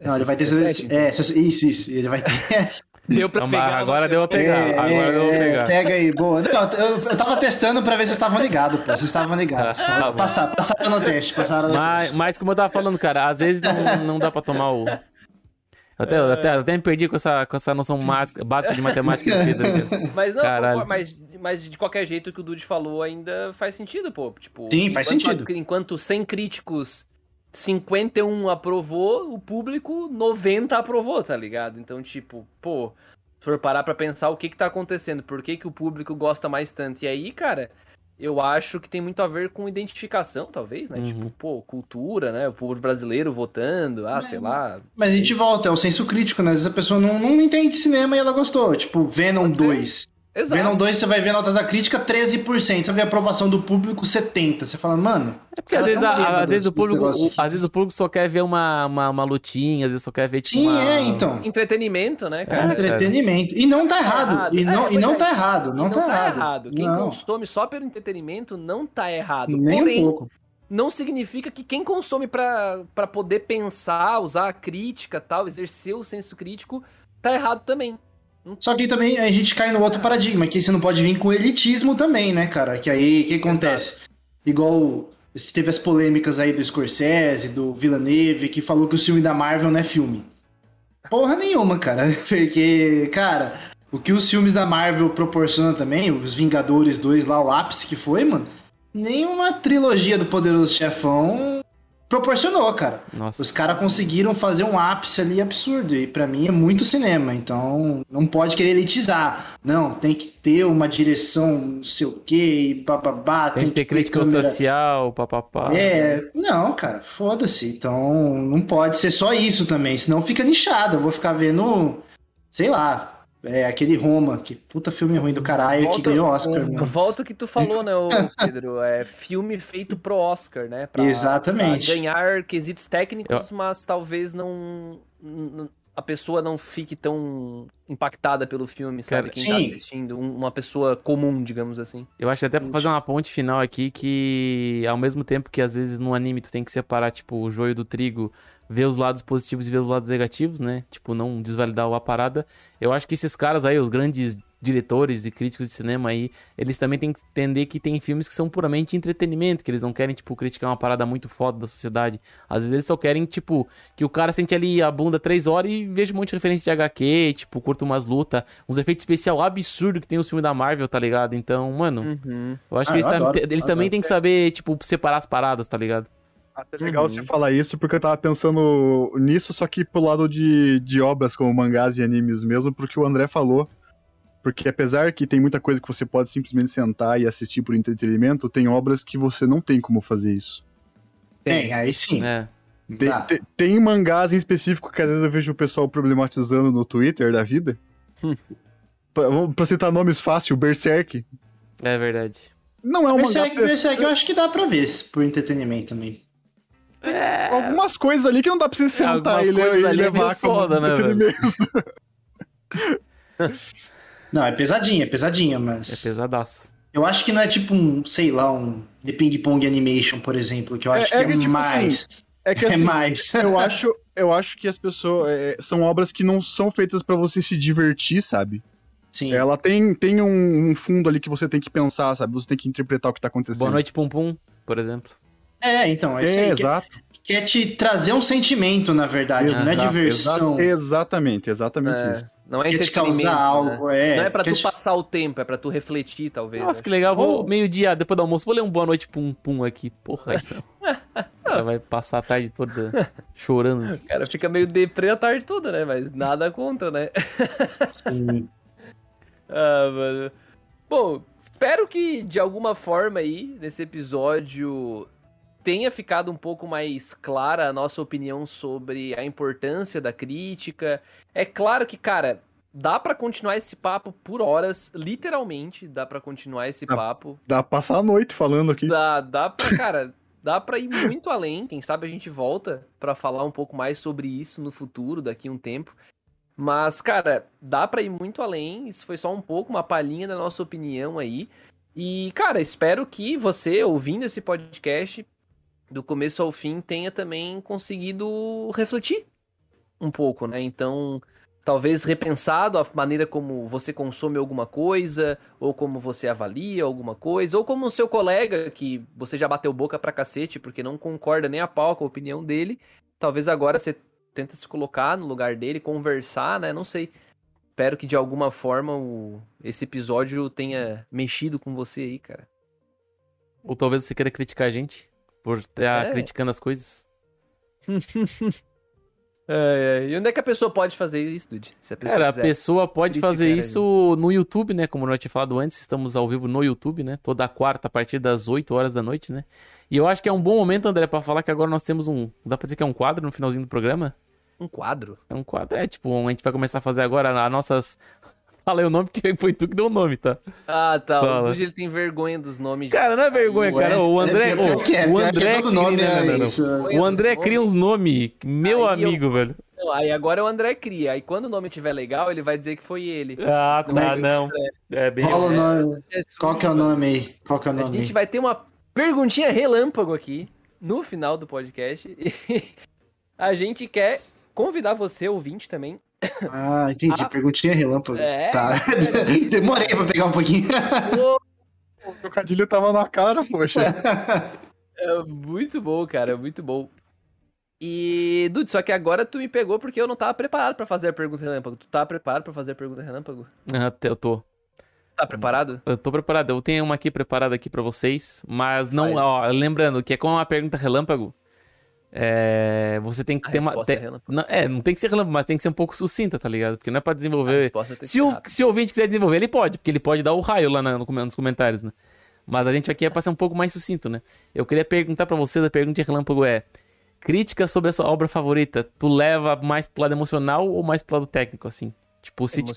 Não, ele vai ter. 67, É, isso, isso. Ele vai ter. Deu pra Então, pegar. agora deu pra pegar. É, agora deu pra é, pegar. Pega aí, boa. Não, eu, eu tava testando pra ver se vocês estavam ligados, pô. Vocês estavam ligados. Tá bom. Passaram, passaram no teste, passaram no Mas, teste. mas como eu tava falando, cara, às vezes não, não dá pra tomar o... Eu até, eu até, eu até me perdi com essa, com essa noção básica, básica de matemática. tá? Mas não, Caralho. mas, mas de qualquer jeito o que o Dude falou ainda faz sentido, pô. Tipo, Sim, faz enquanto- sentido. Enquanto 100 críticos, 51 aprovou, o público 90 aprovou, tá ligado? Então, tipo, pô, se for parar pra pensar o que que tá acontecendo, por que que o público gosta mais tanto. E aí, cara, eu acho que tem muito a ver com identificação, talvez, né? Uhum. Tipo, pô, cultura, né? O povo brasileiro votando, ah, sei lá. Mas a gente volta, é o senso crítico, né? Às vezes a pessoa não, não entende cinema e ela gostou. Tipo, Venom 2. Exato. Venom 2, você vai ver a nota da crítica 13%. Você vê a aprovação do público 70%. Você fala, mano. É porque às vezes, tá a- às vezes o público, o- às vezes o público só quer ver uma, uma, uma lutinha, às vezes só quer ver tipo Sim, uma... é, então. Entretenimento, né, É cara? entretenimento. E não tá errado. E É, não, e não é. tá errado. Não, tá, errado. Quem não. consome só pelo entretenimento não tá errado. Nem Porém, um pouco. não significa que quem consome pra pra poder pensar, usar a crítica tal, exercer o senso crítico, tá errado também. Só que também a gente cai no outro paradigma, que você não pode vir com elitismo também, né, cara? Que aí, o que acontece? Igual teve as polêmicas aí do Scorsese, do Villeneuve, que falou que o filme da Marvel não é filme. Porra nenhuma, cara. Porque, cara, o que os filmes da Marvel proporcionam também, os Vingadores 2 lá, o ápice que foi, mano, nenhuma trilogia do Poderoso Chefão proporcionou, cara. Nossa. Os caras conseguiram fazer um ápice ali absurdo. E pra mim é muito cinema. Então não pode querer elitizar. Não, tem que ter uma direção, não sei o quê, e bababá. Tem que ter crítica social, papapá. É, não, cara, foda-se. Então não pode ser só isso também. Senão fica nichado. Eu vou ficar vendo, sei lá. É aquele Roma, que puta filme ruim do caralho que ganhou Oscar. né? Volta o que tu falou, né, Pedro? É filme feito pro Oscar, né? Pra, Exatamente. pra ganhar quesitos técnicos, mas talvez não. n- A pessoa não fique tão impactada pelo filme, sabe? Cara, Quem tá sim. assistindo. um- Uma pessoa comum, digamos assim. Eu acho até pra fazer uma ponte final aqui que, ao mesmo tempo que às vezes no anime tu tem que separar, tipo, o joio do trigo, ver os lados positivos e ver os lados negativos, né? Tipo, não desvalidar a parada. Eu acho que esses caras aí, os grandes diretores e críticos de cinema aí, eles também têm que entender que tem filmes que são puramente entretenimento, que eles não querem, tipo, criticar uma parada muito foda da sociedade. Às vezes eles só querem, tipo, que o cara sente ali a bunda três horas e veja um monte de referência de HQ, tipo, curta umas lutas, uns efeitos especial absurdo que tem o filme da Marvel, tá ligado? Então, mano, Uhum. eu acho Ah, que eles, tam- adoro, eles também têm que saber, tipo, separar as paradas, tá ligado? Até legal Uhum. você falar isso, porque eu tava pensando nisso, só que pro lado de, de obras como mangás e animes mesmo, porque o André falou. Porque apesar que tem muita coisa que você pode simplesmente sentar e assistir por entretenimento, tem obras que você não tem como fazer isso. Tem, aí sim. É. Tem, Tá. te- tem mangás em específico que às vezes eu vejo o pessoal problematizando no Twitter da vida. Hum. pra, pra citar nomes fácil, Berserk. É verdade. Não é um mangá Berserk, você- Berserk eu acho que dá pra ver por entretenimento também. Algumas coisas ali que não dá pra você sentar algumas e, e ali é levar meio como foda, né, velho? entretenimento. Não, é pesadinha, é pesadinha, É mas. pesadaço. Eu acho que não é tipo um, sei lá, um The Ping Pong Animation, por exemplo, que eu É- acho é que é, que, tipo mais. É que é assim, mais. eu acho, eu acho que as pessoas. é, são obras que não são feitas pra você se divertir, sabe? Sim. Ela tem, tem um, um fundo ali que você tem que pensar, sabe? Você tem que interpretar o que tá acontecendo. Boa noite, Pum Pum, por exemplo. É, então, é, isso É, aí, quer, exato. quer te trazer um sentimento, na verdade, não é exato, diversão. exa- exatamente, exatamente É, isso. não é Quer te entretenimento, causar né? algo, é. Não é pra tu te- passar o tempo, é pra tu refletir, talvez. Nossa, né? que legal. Vou Oh. meio-dia, depois do almoço, vou ler um Boa Noite Pum Pum aqui. Porra. Ela vai passar a tarde toda chorando. Cara, fica meio deprê a tarde toda, né? Mas nada contra, né? Sim. Ah, mano. Bom, espero que de alguma forma aí, nesse episódio, tenha ficado um pouco mais clara a nossa opinião sobre a importância da crítica. É claro que, cara, dá pra continuar esse papo por horas, literalmente, dá pra continuar esse Dá. papo. Dá pra passar a noite falando aqui. Dá, dá pra, cara, dá pra ir muito além. Quem sabe a gente volta pra falar um pouco mais sobre isso no futuro, daqui a um tempo. Mas, cara, dá pra ir muito além. Isso foi só um pouco, uma palhinha da nossa opinião aí. E, cara, espero que você, ouvindo esse podcast, do começo ao fim, tenha também conseguido refletir um pouco, né? Então, talvez repensado a maneira como você consome alguma coisa, ou como você avalia alguma coisa, ou como o seu colega que você já bateu boca pra cacete porque não concorda nem a pau com a opinião dele, talvez agora você tenta se colocar no lugar dele, conversar, né? Não sei. Espero que de alguma forma o... esse episódio tenha mexido com você aí, cara. Ou talvez você queira criticar a gente por estar É. criticando as coisas. É, é. E onde é que a pessoa pode fazer isso, Dude? Se a pessoa Cara, a pessoa pode fazer isso no YouTube, né? Como nós tinha falado antes, estamos ao vivo no YouTube, né? Toda quarta a partir das 8 horas da noite, né? E eu acho que é um bom momento, André, pra falar que agora nós temos um. Dá pra dizer que é um quadro no finalzinho do programa? Um quadro? É um quadro, é tipo, a gente vai começar a fazer agora as nossas. Fala aí o nome, porque foi tu que deu o nome, tá? Ah, tá. Fala. O Dude ele tem vergonha dos nomes. Cara, não é vergonha, Ué, cara. O André. é pior ô, que é, o pior que André todo nome é não, não, não. isso. O André cria uns nomes, meu Aí eu- amigo, velho. Não, aí agora o André cria. Aí quando o nome estiver legal, ele vai dizer que foi ele. Ah, Não tá, é- não. É bem. Rola o É. nome. Qual que é o nome aí? Qual que é o A nome gente aí? vai ter uma perguntinha relâmpago aqui. no final do podcast. E a gente quer convidar você, ouvinte, também. Ah, entendi. Ah. Perguntinha relâmpago. É. Tá. Demorei pra pegar um pouquinho. O trocadilho tava na cara, poxa. É muito bom, cara, muito bom. E, Dude, só que agora tu me pegou porque eu não tava preparado pra fazer a pergunta relâmpago. Tu tá preparado pra fazer a pergunta relâmpago? Ah, eu tô. Tá preparado? Eu tô preparado. Eu tenho uma aqui preparada aqui pra vocês, mas não, Vai. ó, lembrando que é como uma pergunta relâmpago. É, você tem que A ter uma é te- relâmpago. não, é, não tem que ser relâmpago, mas tem que ser um pouco sucinta, tá ligado? Porque não é pra desenvolver. Se o, se o ouvinte quiser desenvolver, ele pode, porque ele pode dar o raio lá na- no, nos comentários, né? Mas a gente aqui é pra ser um pouco mais sucinto, né? Eu queria perguntar pra vocês, a pergunta de relâmpago é: crítica sobre a sua obra favorita, tu leva mais pro lado emocional ou mais pro lado técnico, assim? Tipo, se, te-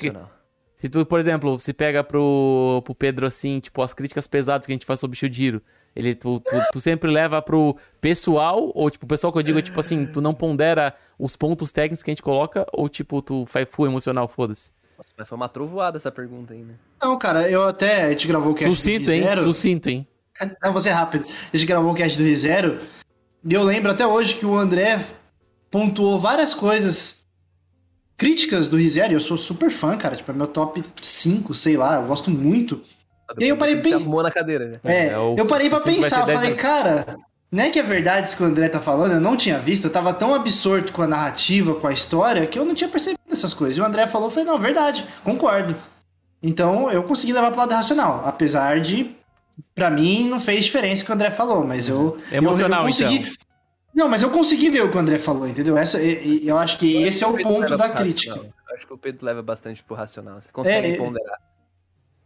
se tu, por exemplo, se pega pro, pro Pedro assim, tipo, as críticas pesadas que a gente faz sobre o Shujiro, ele, tu, tu, tu sempre leva pro pessoal, ou tipo, o pessoal que eu digo é tipo assim, tu não pondera os pontos técnicos que a gente coloca, ou tipo, tu faz full emocional, foda-se. Nossa, mas foi uma trovoada essa pergunta ainda. Não, cara, eu até. A gente gravou o cast Sucinto, do hein? Rizero. Sucinto, hein? Não, vou ser rápido. A gente gravou o cast do Rizero. E eu lembro até hoje que o André pontuou várias coisas críticas do Rizero. E eu sou super fã, cara. Tipo, é meu top 5, sei lá. Eu gosto muito. E aí eu parei arrumou na cadeira, né? É, É, o eu parei pra pensar, eu 10 falei, cara, não é que é verdade isso que o André tá falando, eu não tinha visto, eu tava tão absorto com a narrativa, com a história, que eu não tinha percebido essas coisas. E o André falou, eu falei, não, verdade, concordo. Então eu consegui levar pro lado racional, apesar de, pra mim, não fez diferença o que o André falou, mas eu. Emocional, eu, eu consegui... então. Não, mas eu consegui ver o que o André falou, entendeu? Essa, eu acho que esse é o ponto da crítica. racional. Acho que o Pedro leva bastante pro racional. Você consegue É, é- ponderar.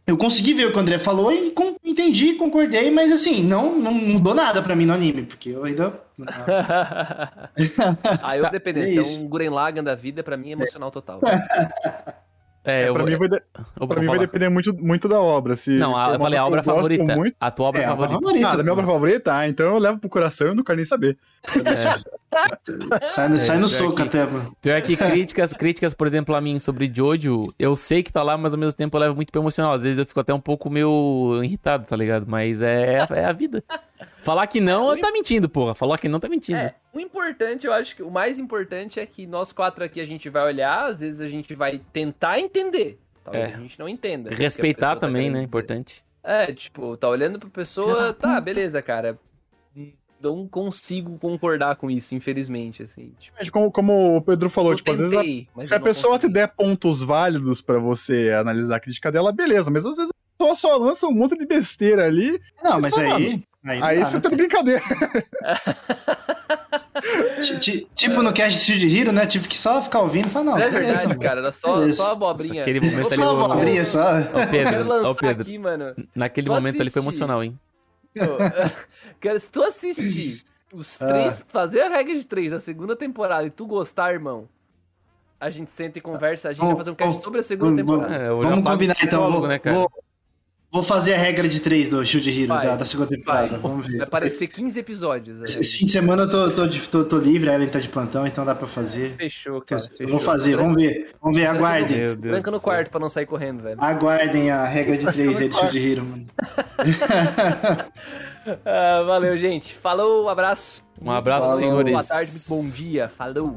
Eu consegui ver o que o André falou e com- entendi, concordei, mas assim, não, não mudou nada pra mim no anime, porque eu ainda. Aí eu Tá, dependendo, é se é um Guren Lagann da vida, pra mim é emocional total. É, eu pra mim, vai, de- eu pra mim vai depender muito, muito da obra. Se Não, a, eu falei a obra favorita. Muito... A tua obra É, a favorita. favorita. Ah, da minha obra favorita? Ah, então eu levo pro coração e eu não quero nem saber. Sai, sai no pior soco até, mano. Pior que críticas, críticas, por exemplo, a mim sobre Jojo, eu sei que tá lá, mas ao mesmo tempo eu levo muito pro emocional. Às vezes eu fico até um pouco meio irritado, tá ligado? Mas é, é, a- é a vida. Falar que não, tá mentindo, porra. Falar que não, tá mentindo. É, o importante, eu acho que o mais importante é que nós quatro aqui a gente vai olhar, às vezes a gente vai tentar entender. Talvez É. a gente não entenda. a Respeitar tá também, querendo né? dizer. Importante. É, tipo, tá olhando pra pessoa, tá, beleza, cara. Não consigo concordar com isso, infelizmente, assim. Tipo, Como, como o Pedro falou, tipo, às vezes a- tentei, mas se a pessoa te consegui. der pontos válidos pra você analisar a crítica dela, beleza. Mas às vezes a pessoa só lança um monte de besteira ali, Não, mas Mas, aí. Aí, não aí dá, você né, tá de brincadeira. Ti- ti- Tipo no cast de Shield Hero, né? Tive que só ficar ouvindo e falar, não, É beleza, verdade, mano. cara, era só, Beleza. só abobrinha. Aquele momento Só ali. o- abobrinha só. Ó, Pedro, ó, Pedro. aqui, mano. Naquele Vou momento ali foi assistir. emocional, hein? Cara, se tu assistir os Ah. três, fazer a regra de três da segunda temporada e tu gostar, irmão, a gente senta e conversa, a gente vai fazer um cast sobre a segunda temporada. É, Vamos combinar então. Vou, né, cara? vou, vou fazer a regra de três do Shield Hero Vai. da, da segunda temporada. Vamos ver. Vai aparecer 15 episódios. Esse aí. esse fim de semana eu tô, tô, tô, tô livre, a Ellen tá de plantão, então dá pra fazer. Fechou, cara. Fechou. vou fazer, vamos ver. Vamos ver, aguardem. Tranca no quarto pra não sair correndo, velho. Aguardem a regra de três aí do Shield Hero, mano. Ah, valeu, gente. Falou, abraço. Um abraço, Falou. senhores. Boa tarde, bom dia. Falou.